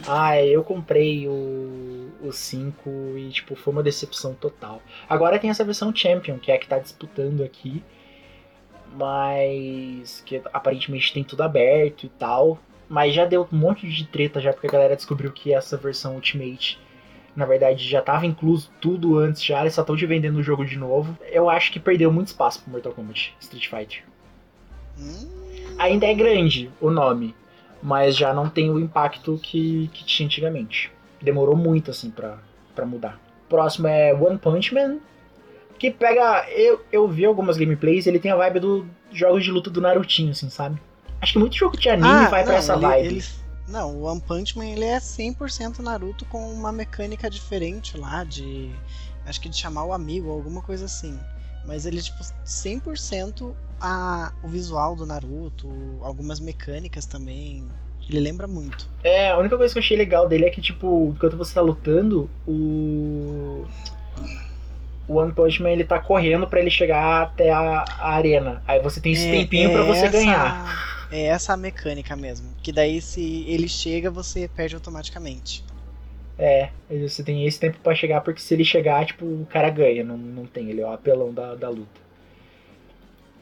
Ah, eu comprei o, o 5 e, tipo, foi uma decepção total. Agora tem essa versão Champion, que é a que tá disputando aqui. Mas que aparentemente tem tudo aberto e tal. Mas já deu um monte de treta já, porque a galera descobriu que essa versão Ultimate, na verdade, já tava incluso tudo antes já, eles só estão te vendendo o jogo de novo. Eu acho que perdeu muito espaço pro Mortal Kombat Street Fighter. Ainda é grande o nome, mas já não tem o impacto que, que tinha antigamente. Demorou muito, assim, pra, pra mudar. Próximo é One Punch Man, que pega... Eu, eu vi algumas gameplays, ele tem a vibe dos jogos de luta do Narutinho, assim, sabe? Acho que muito jogo de anime vai pra essa Ah, ele- vibe. ele- não, o One Punch Man ele é 100% Naruto com uma mecânica diferente lá de. Acho que de chamar o amigo, alguma coisa assim. Mas ele, tipo, 100% a, o visual do Naruto, algumas mecânicas também. Ele lembra muito. É, a única coisa que eu achei legal dele é que, tipo, enquanto você tá lutando, o. O One Punch Man ele tá correndo pra ele chegar até a, a arena. Aí você tem esse É- tempinho é pra você essa- ganhar. É essa a mecânica mesmo. Que daí, se ele chega, você perde automaticamente. É, você tem esse tempo pra chegar, porque se ele chegar, tipo, o cara ganha, não, não tem, ele é o apelão da, da luta.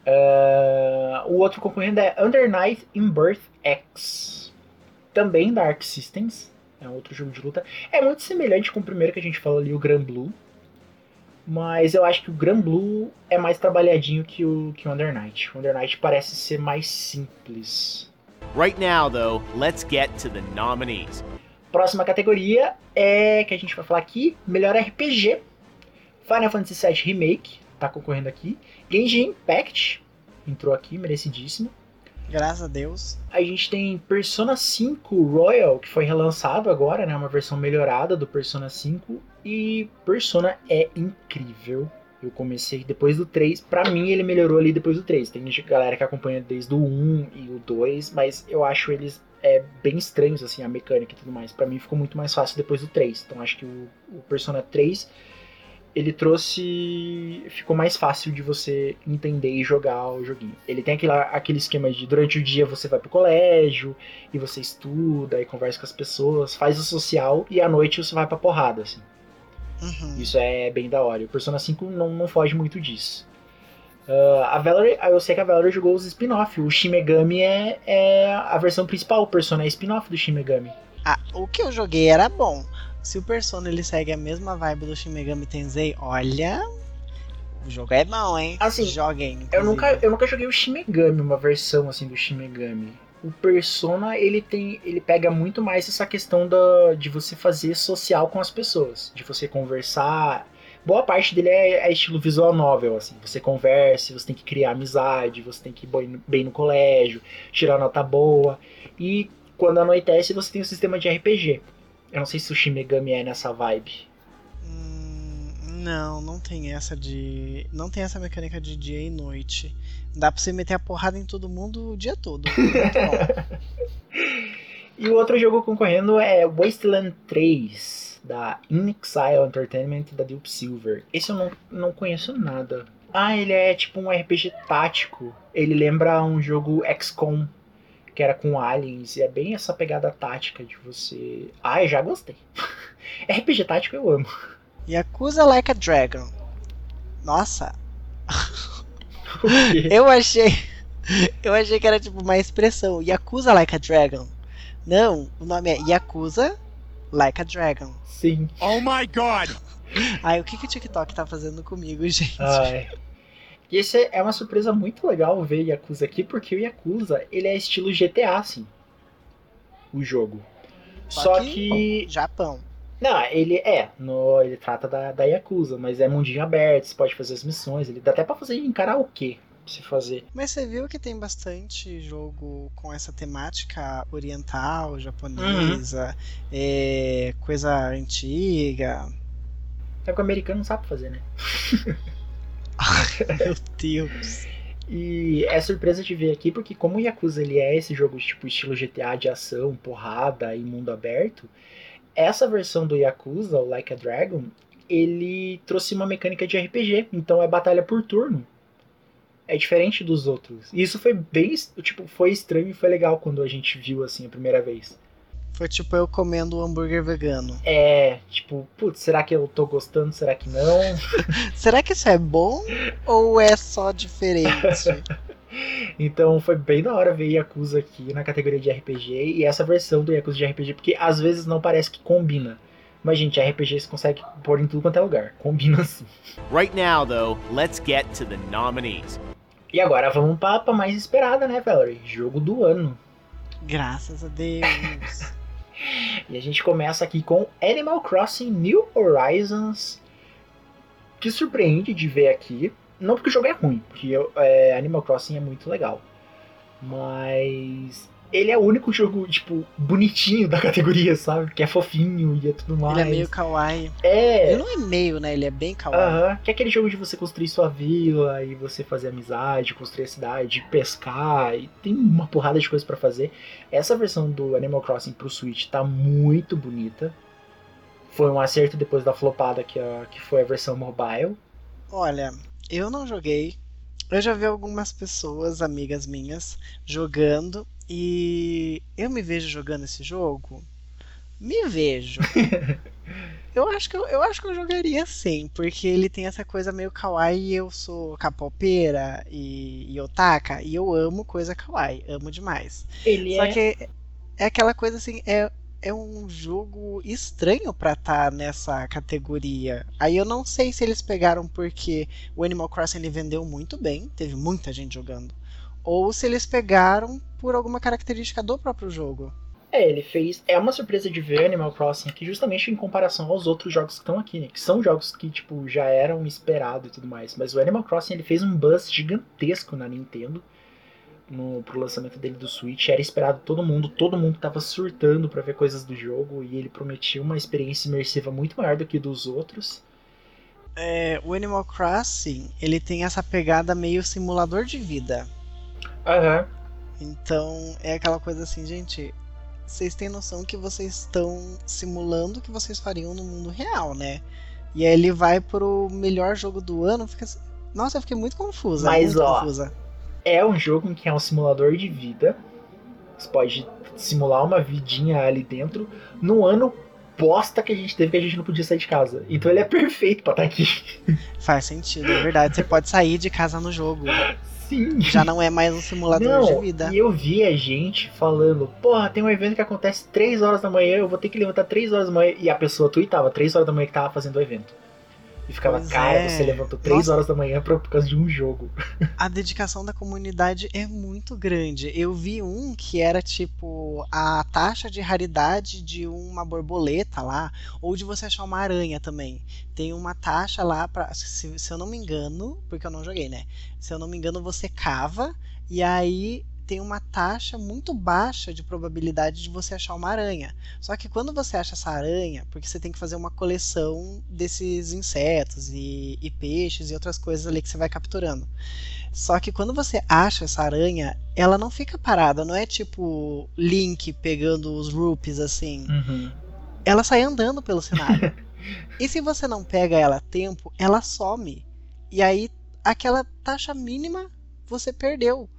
Ah, o outro concorrente é Under Night in Birth X. Também da Arc Systems. É outro jogo de luta. É muito semelhante com o primeiro que a gente falou ali, o Gran Blue. Mas eu acho que o Gran Blue é mais trabalhadinho que o, que o Under Night. O Under Night parece ser mais simples. Right now, though, let's get to the nominees. Próxima categoria é que a gente vai falar aqui, melhor RPG. Final Fantasy VII Remake tá concorrendo aqui. Genshin Impact entrou aqui, merecidíssimo. Graças a Deus. A gente tem Persona 5 Royal, que foi relançado agora, né, uma versão melhorada do Persona 5 e Persona é incrível. Eu comecei depois do 3, pra mim ele melhorou ali depois do 3. Tem galera que acompanha desde o 1 e o 2, mas eu acho eles é, bem estranhos, assim, a mecânica e tudo mais. Pra mim ficou muito mais fácil depois do 3. Então acho que o, o Persona 3 ele trouxe. ficou mais fácil de você entender e jogar o joguinho. Ele tem aquele, aquele esquema de durante o dia você vai pro colégio e você estuda e conversa com as pessoas, faz o social e à noite você vai pra porrada, assim. Uhum. Isso é bem da hora. O Persona 5 não, não foge muito disso. Ah, a Valerie, eu sei que a Valerie jogou os spin-off. O Shin Megami é, é a versão principal. O Persona é spin-off do Shin Megami. Ah, o que eu joguei era bom. Se o Persona ele segue a mesma vibe do Shin Megami Tensei, olha. O jogo é bom, hein? Assim, Joguem. Eu nunca, eu nunca joguei o Shin Megami, uma versão assim do Shin Megami. O Persona, ele tem, ele pega muito mais essa questão da, de você fazer social com as pessoas, de você conversar. Boa parte dele é, é estilo visual novel, assim. Você conversa, você tem que criar amizade, você tem que ir boi- bem no colégio, tirar nota boa. E quando anoitece, você tem o sistema de RPG. Eu não sei se o Shin Megami é nessa vibe. Hum, não, não tem essa de. Não tem essa mecânica de dia e noite. Dá pra você meter a porrada em todo mundo o dia todo. E o outro jogo concorrendo é Wasteland 3, da Inexile Entertainment da Deep Silver. Esse eu não, não conheço nada. Ah, ele é tipo um RPG tático. Ele lembra um jogo XCOM, que era com aliens. E é bem essa pegada tática de você. Ah, eu já gostei. RPG tático eu amo. Yakuza Like a Dragon. Nossa, eu achei. Eu achei que era tipo uma expressão. Yakuza Like a Dragon. Não, o nome é Yakuza Like a Dragon. Sim. Oh my god! Ai, o que, que o TikTok tá fazendo comigo, gente? Ai. E esse é uma surpresa muito legal ver Yakuza aqui, porque o Yakuza, ele é estilo GTA, assim. O jogo. Só, que... Japão. Não, ele é. No, ele trata da, da Yakuza, mas é mundinho aberto, você pode fazer as missões. Ele dá até pra fazer em karaokê. Se fazer. Mas você viu que tem bastante jogo com essa temática oriental, japonesa, é, coisa antiga. É que o americano não sabe fazer, né? Meu Deus. E é surpresa de ver aqui, porque como o Yakuza ele é esse jogo tipo estilo GTA de ação, porrada e mundo aberto, essa versão do Yakuza, o Like a Dragon, ele trouxe uma mecânica de RPG, então é batalha por turno. É diferente dos outros. E isso foi bem, tipo, foi estranho e foi legal quando a gente viu assim a primeira vez. Foi tipo eu comendo um hambúrguer vegano. É, tipo, putz, será que eu tô gostando? Será que não? Será que isso é bom ou é só diferente? Então foi bem da hora ver Yakuza aqui na categoria de RPG e essa versão do Yakuza de RPG, porque às vezes não parece que combina. Mas, gente, RPG você consegue pôr em tudo quanto é lugar. Combina sim. Right now, though, let's get to the nominees. E agora vamos pra, pra mais esperada, né, Valerie? Jogo do ano. Graças a Deus. E a gente começa aqui com Animal Crossing New Horizons. Que surpreende de ver aqui. Não porque o jogo é ruim, porque eu- é, Animal Crossing é muito legal. Mas ele é o único jogo, tipo, bonitinho da categoria, sabe? Que é fofinho e é tudo mais. Ele é meio kawaii. É, Ele não é meio, né? Ele é bem kawaii. Aham, que é aquele jogo de você construir sua vila e você fazer amizade, construir a cidade, pescar, e tem uma porrada de coisa pra fazer. Essa versão do Animal Crossing pro Switch tá muito bonita. Foi um acerto depois da flopada que, a, que foi a versão mobile. Olha, eu não joguei. Eu já vi algumas pessoas, amigas minhas, jogando e eu me vejo jogando esse jogo. Me vejo. eu acho que eu, eu acho que eu jogaria sim, porque ele tem essa coisa meio kawaii e eu sou capopeira e, e otaka e eu amo coisa kawaii, amo demais. Ele Só é. que é aquela coisa assim, é, é um jogo estranho pra estar nessa categoria. Aí eu não sei se eles pegaram porque o Animal Crossing ele vendeu muito bem, teve muita gente jogando, ou se eles pegaram por alguma característica do próprio jogo. É, ele fez. É uma surpresa de ver Animal Crossing aqui, justamente em comparação aos outros jogos que estão aqui, né? Que são jogos que, tipo, já eram esperados e tudo mais. Mas o Animal Crossing ele fez um buzz gigantesco na Nintendo. No, pro lançamento dele do Switch. Era esperado todo mundo, todo mundo tava surtando pra ver coisas do jogo. E ele prometia uma experiência imersiva muito maior do que dos outros. É, o Animal Crossing ele tem essa pegada meio simulador de vida. Aham. Então é aquela coisa assim, gente. Vocês têm noção que vocês estão simulando o que vocês fariam no mundo real, né? E aí ele vai pro melhor jogo do ano. Fica... assim- Nossa, eu fiquei muito confusa. Mas, muito ó, confusa. É um jogo em que é um simulador de vida. Você pode simular uma vidinha ali dentro. No ano bosta que a gente teve que a gente não podia sair de casa. Então ele é perfeito pra estar aqui. Faz sentido, é verdade. Você pode sair de casa no jogo. Sim. Já não é mais um simulador de Não, vida. e eu vi a gente falando, porra, tem um evento que acontece 3 horas da manhã, eu vou ter que levantar 3 horas da manhã. E a pessoa tweetava 3 horas da manhã que tava fazendo o evento. E ficava, Pois cara, é. você levantou 3 Nossa. horas da manhã por, por causa de um jogo. A dedicação da comunidade é muito grande. Eu vi um que era tipo a taxa de raridade de uma borboleta lá, ou de você achar uma aranha também. Tem uma taxa lá para, se, se eu não me engano, porque eu não joguei, né? Se eu não me engano, você cava e aí tem uma taxa muito baixa de probabilidade de você achar uma aranha. Só que quando você acha essa aranha, porque você tem que fazer uma coleção desses insetos e, e peixes e outras coisas ali que você vai capturando. Só que quando você acha essa aranha, ela não fica parada, não é tipo Link pegando os rupees assim. Ela sai andando pelo cenário. e se você não pega ela a tempo, ela some. E aí aquela taxa mínima você perdeu.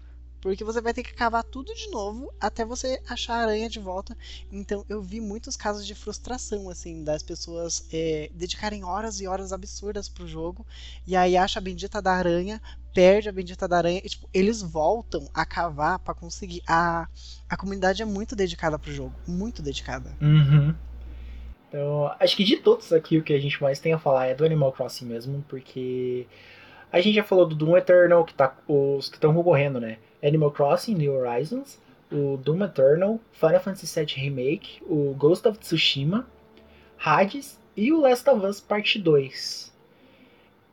Porque você vai ter que cavar tudo de novo até você achar a aranha de volta. Então eu vi muitos casos de frustração, assim, das pessoas é, dedicarem horas e horas absurdas pro jogo. E aí acha a bendita da aranha, perde a bendita da aranha. E, tipo, eles voltam a cavar pra conseguir. A, a comunidade é muito dedicada pro jogo. Muito dedicada. Uhum. Então, acho que de todos aqui o que a gente mais tem a falar é do Animal Crossing mesmo, porque a gente já falou do Doom Eternal, que tá, os que estão concorrendo, né? Animal Crossing, New Horizons, o Doom Eternal, Final Fantasy VII Remake, o Ghost of Tsushima, Hades e o Last of Us Parte 2.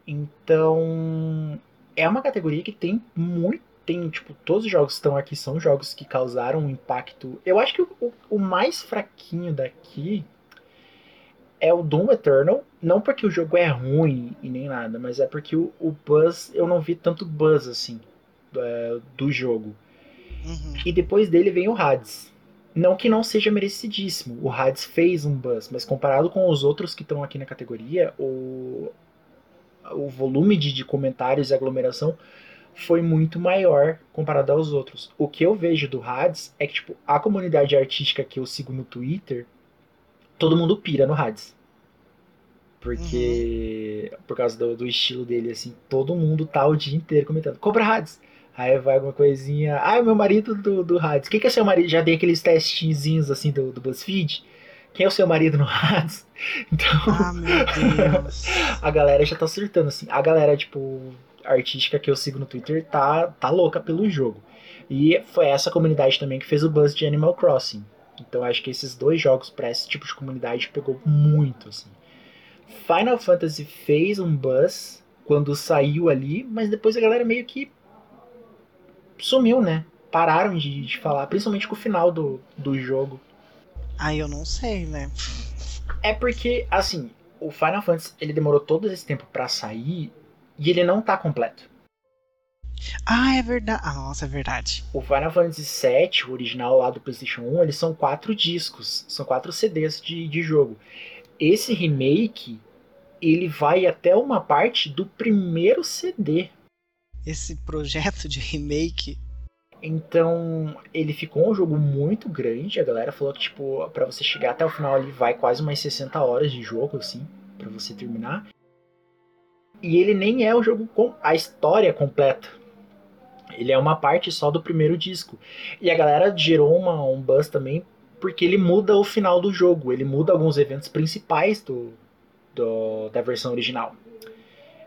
Então, é uma categoria que tem muito. Tem, tipo, todos os jogos que estão aqui são jogos que causaram um impacto. Eu acho que o, o, mais fraquinho daqui é o Doom Eternal. Não porque o jogo é ruim e nem nada, mas é porque o, o buzz. Eu não vi tanto buzz assim é, do jogo. Uhum. E depois dele vem o Hades. Não que não seja merecidíssimo. O Hades fez um buzz, mas comparado com os outros que estão aqui na categoria, o, o volume de, de comentários e aglomeração foi muito maior comparado aos outros. O que eu vejo do Hades é que tipo, a comunidade artística que eu sigo no Twitter, todo mundo pira no Hades. Porque. Por causa do, do estilo dele, assim, todo mundo tá o dia inteiro comentando. Compra Hades! Aí vai alguma coisinha. Ah, meu marido do, do Hades. Quem que é seu marido? Já tem aqueles testezinhos assim do, do BuzzFeed. Quem é o seu marido no Hades? Então. Ah, meu Deus. a galera já tá surtando, assim. A galera, tipo, artística que eu sigo no Twitter tá, tá louca pelo jogo. E foi essa comunidade também que fez o buzz de Animal Crossing. Então acho que esses dois jogos para esse tipo de comunidade pegou muito, assim. Final Fantasy fez um buzz quando saiu ali, mas depois a galera meio que sumiu, né? Pararam de, de falar, principalmente com o final do, do jogo. Aí eu não sei, né? É porque, assim, o Final Fantasy ele demorou todo esse tempo para sair e ele não tá completo. Ah, é verdade. Ah, nossa, é verdade. O Final Fantasy VII, o original lá do PlayStation 1, eles são quatro discos, são quatro CDs de, de jogo. Esse remake, ele vai até uma parte do primeiro CD. Esse projeto de remake. Então, ele ficou um jogo muito grande. A galera falou que, tipo, pra você chegar até o final ali, vai quase umas 60 horas de jogo, assim, para você terminar. E ele nem é o jogo com a história completa. Ele é uma parte só do primeiro disco. E a galera gerou uma, um buzz também porque ele muda o final do jogo. Ele muda alguns eventos principais do, do da versão original.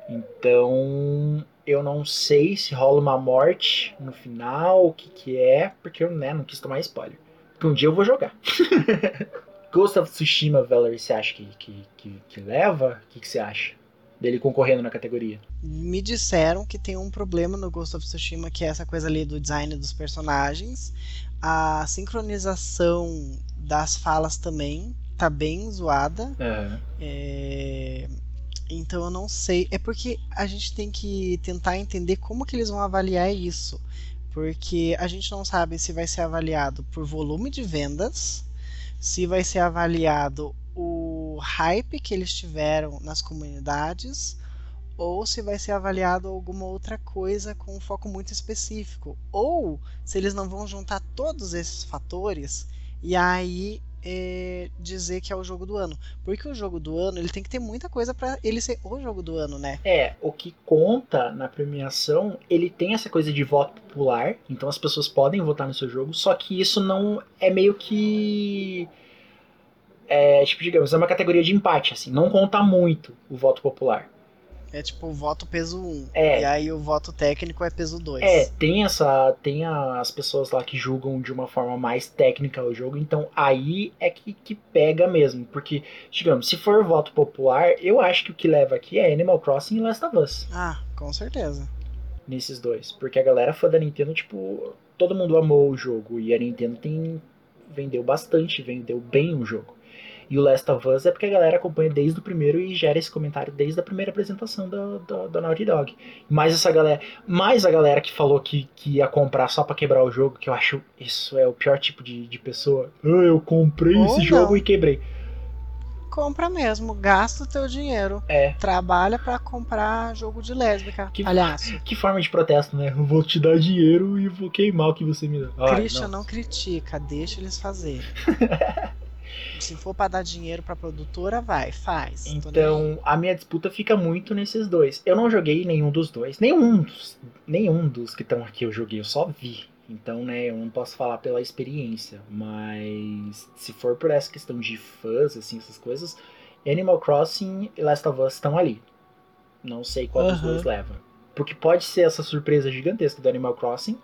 Então eu não sei se rola uma morte no final, o que, que é, porque eu né, não quis tomar spoiler. Porque um dia eu vou jogar. Ghost of Tsushima, Valerie, você acha que, que, que, que leva? O que, que você acha? Dele concorrendo na categoria. Me disseram que tem um problema no Ghost of Tsushima, que é essa coisa ali do design dos personagens. A sincronização das falas também tá bem zoada. Uhum. É, Então eu não sei. É porque a gente tem que tentar entender como que eles vão avaliar isso. Porque a gente não sabe se vai ser avaliado por volume de vendas, se vai ser avaliado o hype que eles tiveram nas comunidades, ou se vai ser avaliado alguma outra coisa com um foco muito específico. Ou se eles não vão juntar todos esses fatores e aí é, dizer que é o jogo do ano. Porque o jogo do ano ele tem que ter muita coisa para ele ser o jogo do ano, né? É, o que conta na premiação, ele tem essa coisa de voto popular, então as pessoas podem votar no seu jogo, só que isso não é meio que. É, tipo, digamos, é uma categoria de empate, assim, não conta muito o voto popular. É tipo o voto peso 1. É. E aí o voto técnico é peso 2. É, tem essa. Tem as pessoas lá que julgam de uma forma mais técnica o jogo, então aí é que, que pega mesmo. Porque, digamos, se for voto popular, eu acho que o que leva aqui é Animal Crossing e Last of Us. Ah, com certeza. Nesses dois. Porque a galera fã da Nintendo, tipo, todo mundo amou o jogo. E a Nintendo tem. vendeu bastante, vendeu bem o jogo. E o Last of Us é porque a galera acompanha desde o primeiro e gera esse comentário desde a primeira apresentação da, da, da Naughty Dog. Mais essa galera, mais a galera que falou que, que ia comprar só pra quebrar o jogo, que eu acho isso é o pior tipo de, de pessoa. Ah, eu comprei Ou esse não. jogo e quebrei. compra mesmo, gasta o teu dinheiro. É. Trabalha pra comprar jogo de lésbica. Que- Palhaço. Que forma de protesto, né? Eu vou te dar dinheiro e vou queimar o que você me dá. Ai, Christian não. não. critica, deixa eles fazerem. Se for pra dar dinheiro pra produtora, vai, faz. Então, a minha disputa fica muito nesses dois. Eu não joguei nenhum dos dois. Nenhum dos, nenhum dos que estão aqui eu joguei, eu só vi. Então, né, eu não posso falar pela experiência. Mas se for por essa questão de fãs, assim, essas coisas, Animal Crossing e Last of Us estão ali. Não sei qual dos Aham. dois leva. Porque pode ser essa surpresa gigantesca do Animal Crossing,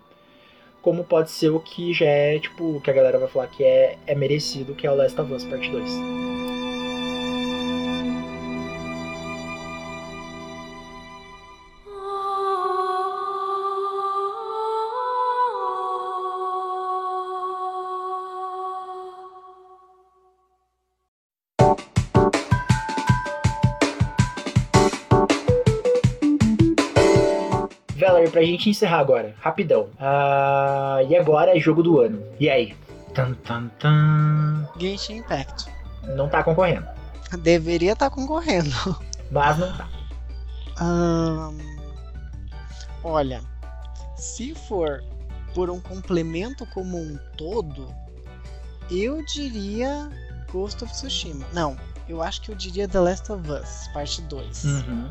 como pode ser o que já é, tipo, que a galera vai falar que é, é merecido, que é o Last of Us Parte 2. Valerie, pra gente encerrar agora, rapidão. Ah, e agora é jogo do ano. E aí? Tan, tan, tan. Genshin Impact. Não tá concorrendo. Deveria estar concorrendo. Mas não tá. Olha, se for por um complemento como um todo, eu diria Ghost of Tsushima. Não, eu acho que eu diria The Last of Us, parte 2. Uhum.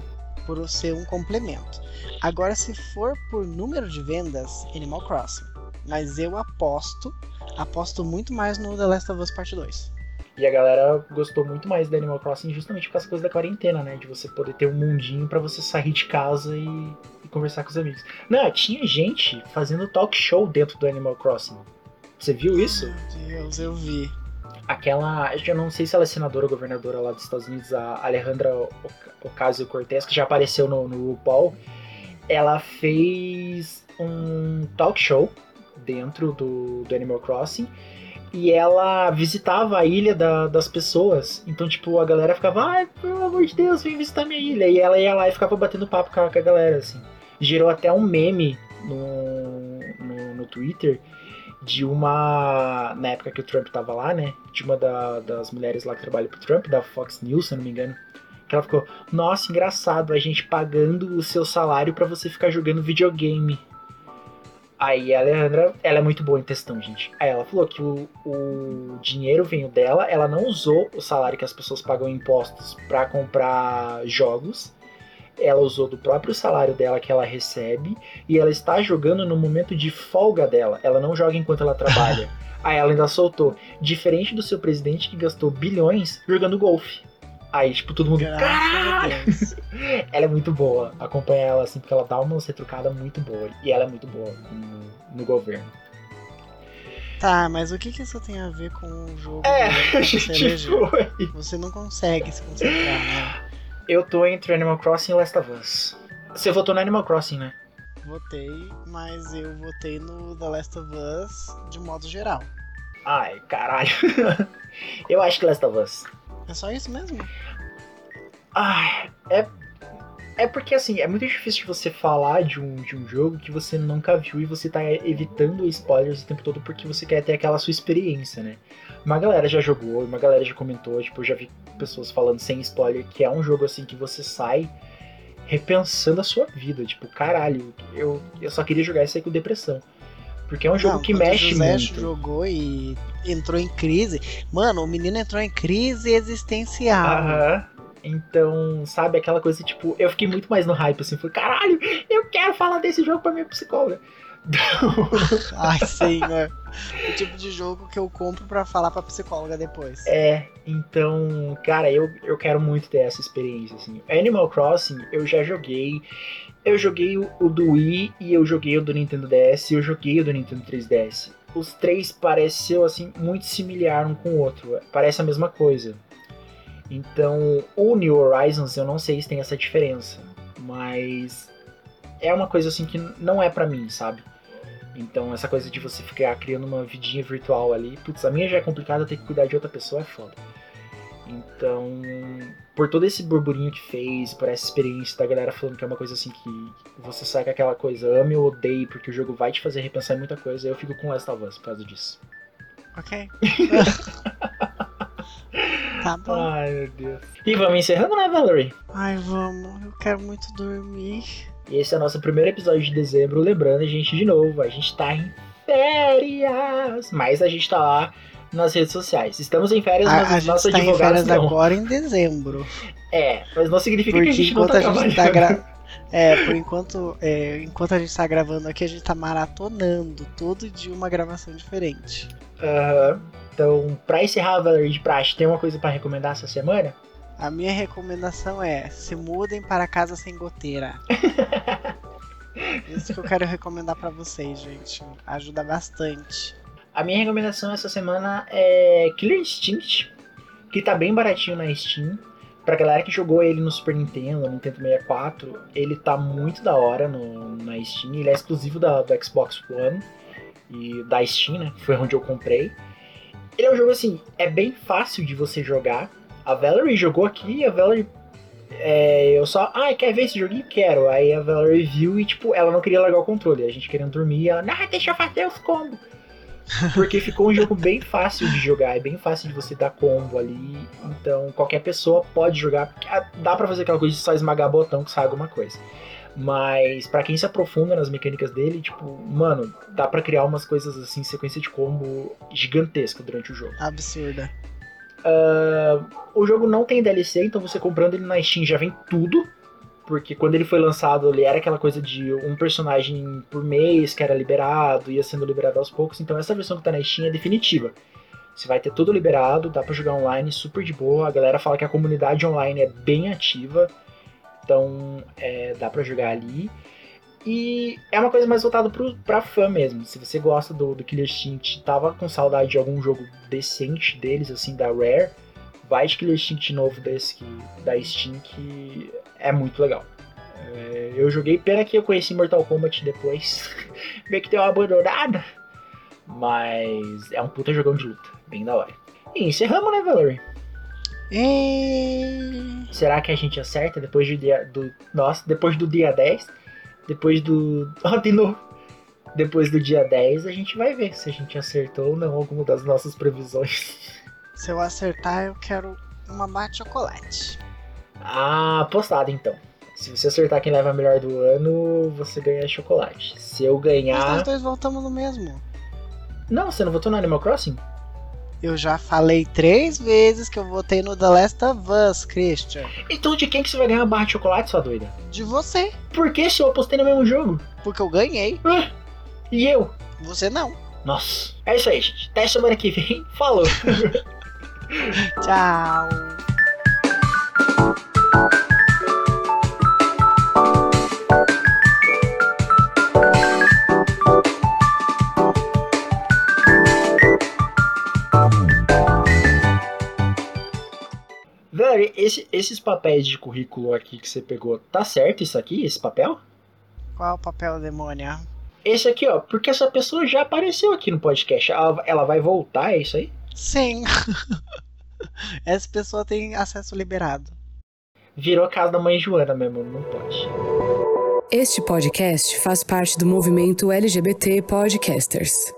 Por ser um complemento. Agora, se for por número de vendas, Animal Crossing. Mas eu aposto, aposto muito mais no The Last of Us Parte 2. E a galera gostou muito mais do Animal Crossing justamente por essa coisa da quarentena, né? De você poder ter um mundinho pra você sair de casa e, e conversar com os amigos. Não, tinha gente fazendo talk show dentro do Animal Crossing. Você viu isso? Meu Deus, eu vi. Aquela. Eu não sei se ela é senadora ou governadora lá dos Estados Unidos, a Alejandra Ocasio-Cortez, que já apareceu no, no RuPaul. Ela fez um talk show dentro do, do Animal Crossing e ela visitava a ilha da- das pessoas. Então, tipo, a galera ficava, ai, pelo amor de Deus, vem visitar minha ilha. E ela ia lá e ficava batendo papo com a, com a galera, assim. Gerou até um meme no, no, no Twitter de uma. Na época que o Trump tava lá, né? De uma da- das mulheres lá que trabalha pro Trump, da Fox News, se não me engano. Que ela ficou, nossa, engraçado, a gente pagando o seu salário pra você ficar jogando videogame. Aí a Alejandra, ela é muito boa em textão, gente. Aí ela falou que o, o dinheiro veio dela, ela não usou o salário que as pessoas pagam em impostos pra comprar jogos. Ela usou do próprio salário dela que ela recebe e ela está jogando no momento de folga dela. Ela não joga enquanto ela trabalha. Aí ela ainda soltou, diferente do seu presidente que gastou bilhões jogando golfe. Aí, tipo, todo mundo. Ela é muito boa. Acompanha ela assim, porque ela dá uma retrucada muito boa. E ela é muito boa no, no governo. Tá, mas o que, que isso tem a ver com o jogo É, que você foi. Você não consegue se concentrar, né? Eu tô entre Animal Crossing e Last of Us. Você votou no Animal Crossing, né? Votei, mas eu votei no The Last of Us de modo geral. Ai, caralho. Eu acho que Last of Us. É só isso mesmo? Ai, é. É porque assim, é muito difícil de você falar de um, de um jogo que você nunca viu e você tá evitando spoilers o tempo todo porque você quer ter aquela sua experiência, né? Uma galera já jogou, uma galera já comentou, tipo, eu já vi pessoas falando sem spoiler que é um jogo assim que você sai repensando a sua vida. Tipo, caralho, eu, eu só queria jogar isso aí com depressão. Porque é um jogo Não, que quando mexe o José muito. jogou e entrou em crise. Mano, o menino entrou em crise existencial. Aham. Então, sabe, aquela coisa, tipo, eu fiquei muito mais no hype, assim, falei, caralho, eu quero falar desse jogo pra minha psicóloga. Ai, senhor. o tipo de jogo que eu compro pra falar pra psicóloga depois. É, então, cara, eu, eu quero muito ter essa experiência, assim. Animal Crossing, eu já joguei. Eu joguei o, o do Wii e eu joguei o do Nintendo DS e eu joguei o do Nintendo 3DS. Os três pareceu, assim, muito similar um com o outro. Parece a mesma coisa. Então, o New Horizons, eu não sei se tem essa diferença. Mas é uma coisa, assim, que não é pra mim, sabe? Então, essa coisa de você ficar criando uma vidinha virtual ali, putz, a minha já é complicada, ter que cuidar de outra pessoa é foda. Então, por todo esse burburinho que fez, por essa experiência da galera falando que é uma coisa assim que você sai com aquela coisa, ame ou odeie, porque o jogo vai te fazer repensar em muita coisa, eu fico com Last of Us por causa disso. Ok. Ai, meu Deus. E vamos encerrando, né, Valerie? Ai, vamos. Eu quero muito dormir. E esse é o nosso primeiro episódio de dezembro. Lembrando, a gente, de novo, a gente tá em férias. Mas a gente tá lá nas redes sociais. Estamos em férias, mas A, a nossos tá em férias não. agora em dezembro. É, mas não significa que Porque a gente não enquanto tá a gente tá gra... É, por enquanto, é, enquanto a gente tá gravando aqui, a gente tá maratonando todo dia uma gravação diferente. Aham. Então, pra encerrar Valerie de Praxe, tem uma coisa pra recomendar essa semana? A minha recomendação é se mudem para casa sem goteira. Isso que eu quero recomendar pra vocês, gente. Ajuda bastante. A minha recomendação essa semana é Killer Instinct, que tá bem baratinho na Steam. Pra galera que jogou ele no Super Nintendo, Nintendo 64, ele tá muito da hora no, na Steam. Ele é exclusivo da, do Xbox One e da Steam, né? Foi onde eu comprei. Ele é um jogo assim, é bem fácil de você jogar. A Valerie jogou aqui e a Valerie. é, eu só, ah, quer ver esse joguinho? Quero. Aí a Valerie viu e, tipo, ela não queria largar o controle. A gente querendo dormir e ela, ah, deixa eu fazer os combos. Porque ficou um jogo bem fácil de jogar, é bem fácil de você dar combo ali. Então qualquer pessoa pode jogar. porque, Dá pra fazer aquela coisa de só esmagar botão que sai alguma coisa. Mas pra quem se aprofunda nas mecânicas dele, tipo, mano, dá pra criar umas coisas assim, sequência de combo gigantesca durante o jogo. Absurda. Ah, o jogo não tem DLC, então você comprando ele na Steam já vem tudo. Porque quando ele foi lançado, ele era aquela coisa de um personagem por mês que era liberado, ia sendo liberado aos poucos. Então essa versão que tá na Steam é definitiva. Você vai ter tudo liberado, dá pra jogar online super de boa. A galera fala que a comunidade online é bem ativa. Então é, dá pra jogar ali. E é uma coisa mais voltada pro, pra fã mesmo. Se você gosta do, do Killer Instinct, tava com saudade de algum jogo decente deles, assim, da Rare, vai de Killer Instinct novo desse que, da Steam que é muito legal. É, eu joguei, pena que eu conheci Mortal Kombat depois, meio que deu uma abandonada, mas é um puta jogão de luta, bem da hora. E encerramos, né, Valerie? E... Será que a gente acerta depois do dia do. Nossa, depois do dia 10? Depois do. Ó, de novo. Depois do dia 10 a gente vai ver se a gente acertou ou não alguma das nossas previsões. Se eu acertar, eu quero uma bate chocolate. Ah, apostado então. Se você acertar quem leva a melhor do ano, você ganha chocolate. Se eu Mas ganhar. nós dois voltamos no mesmo. Não, você não votou no Animal Crossing? Eu já falei três vezes que eu votei no The Last of Us, Christian. Então de quem que você vai ganhar a barra de chocolate, sua doida? De você. Por que se eu apostei no mesmo jogo? Porque eu ganhei. Ah, e eu? Você não. Nossa. É isso aí, gente. Até semana que vem. Falou. Tchau. Velho, esse- esses papéis de currículo aqui que você pegou, tá certo isso aqui, esse papel? Qual o papel, demônia? Esse aqui, ó, porque essa pessoa já apareceu aqui no podcast. Ela, ela vai voltar, é isso aí? Sim. Essa pessoa tem acesso liberado. Virou a casa da mãe Joana mesmo, não pode. Este podcast faz parte do movimento LGBT Podcasters.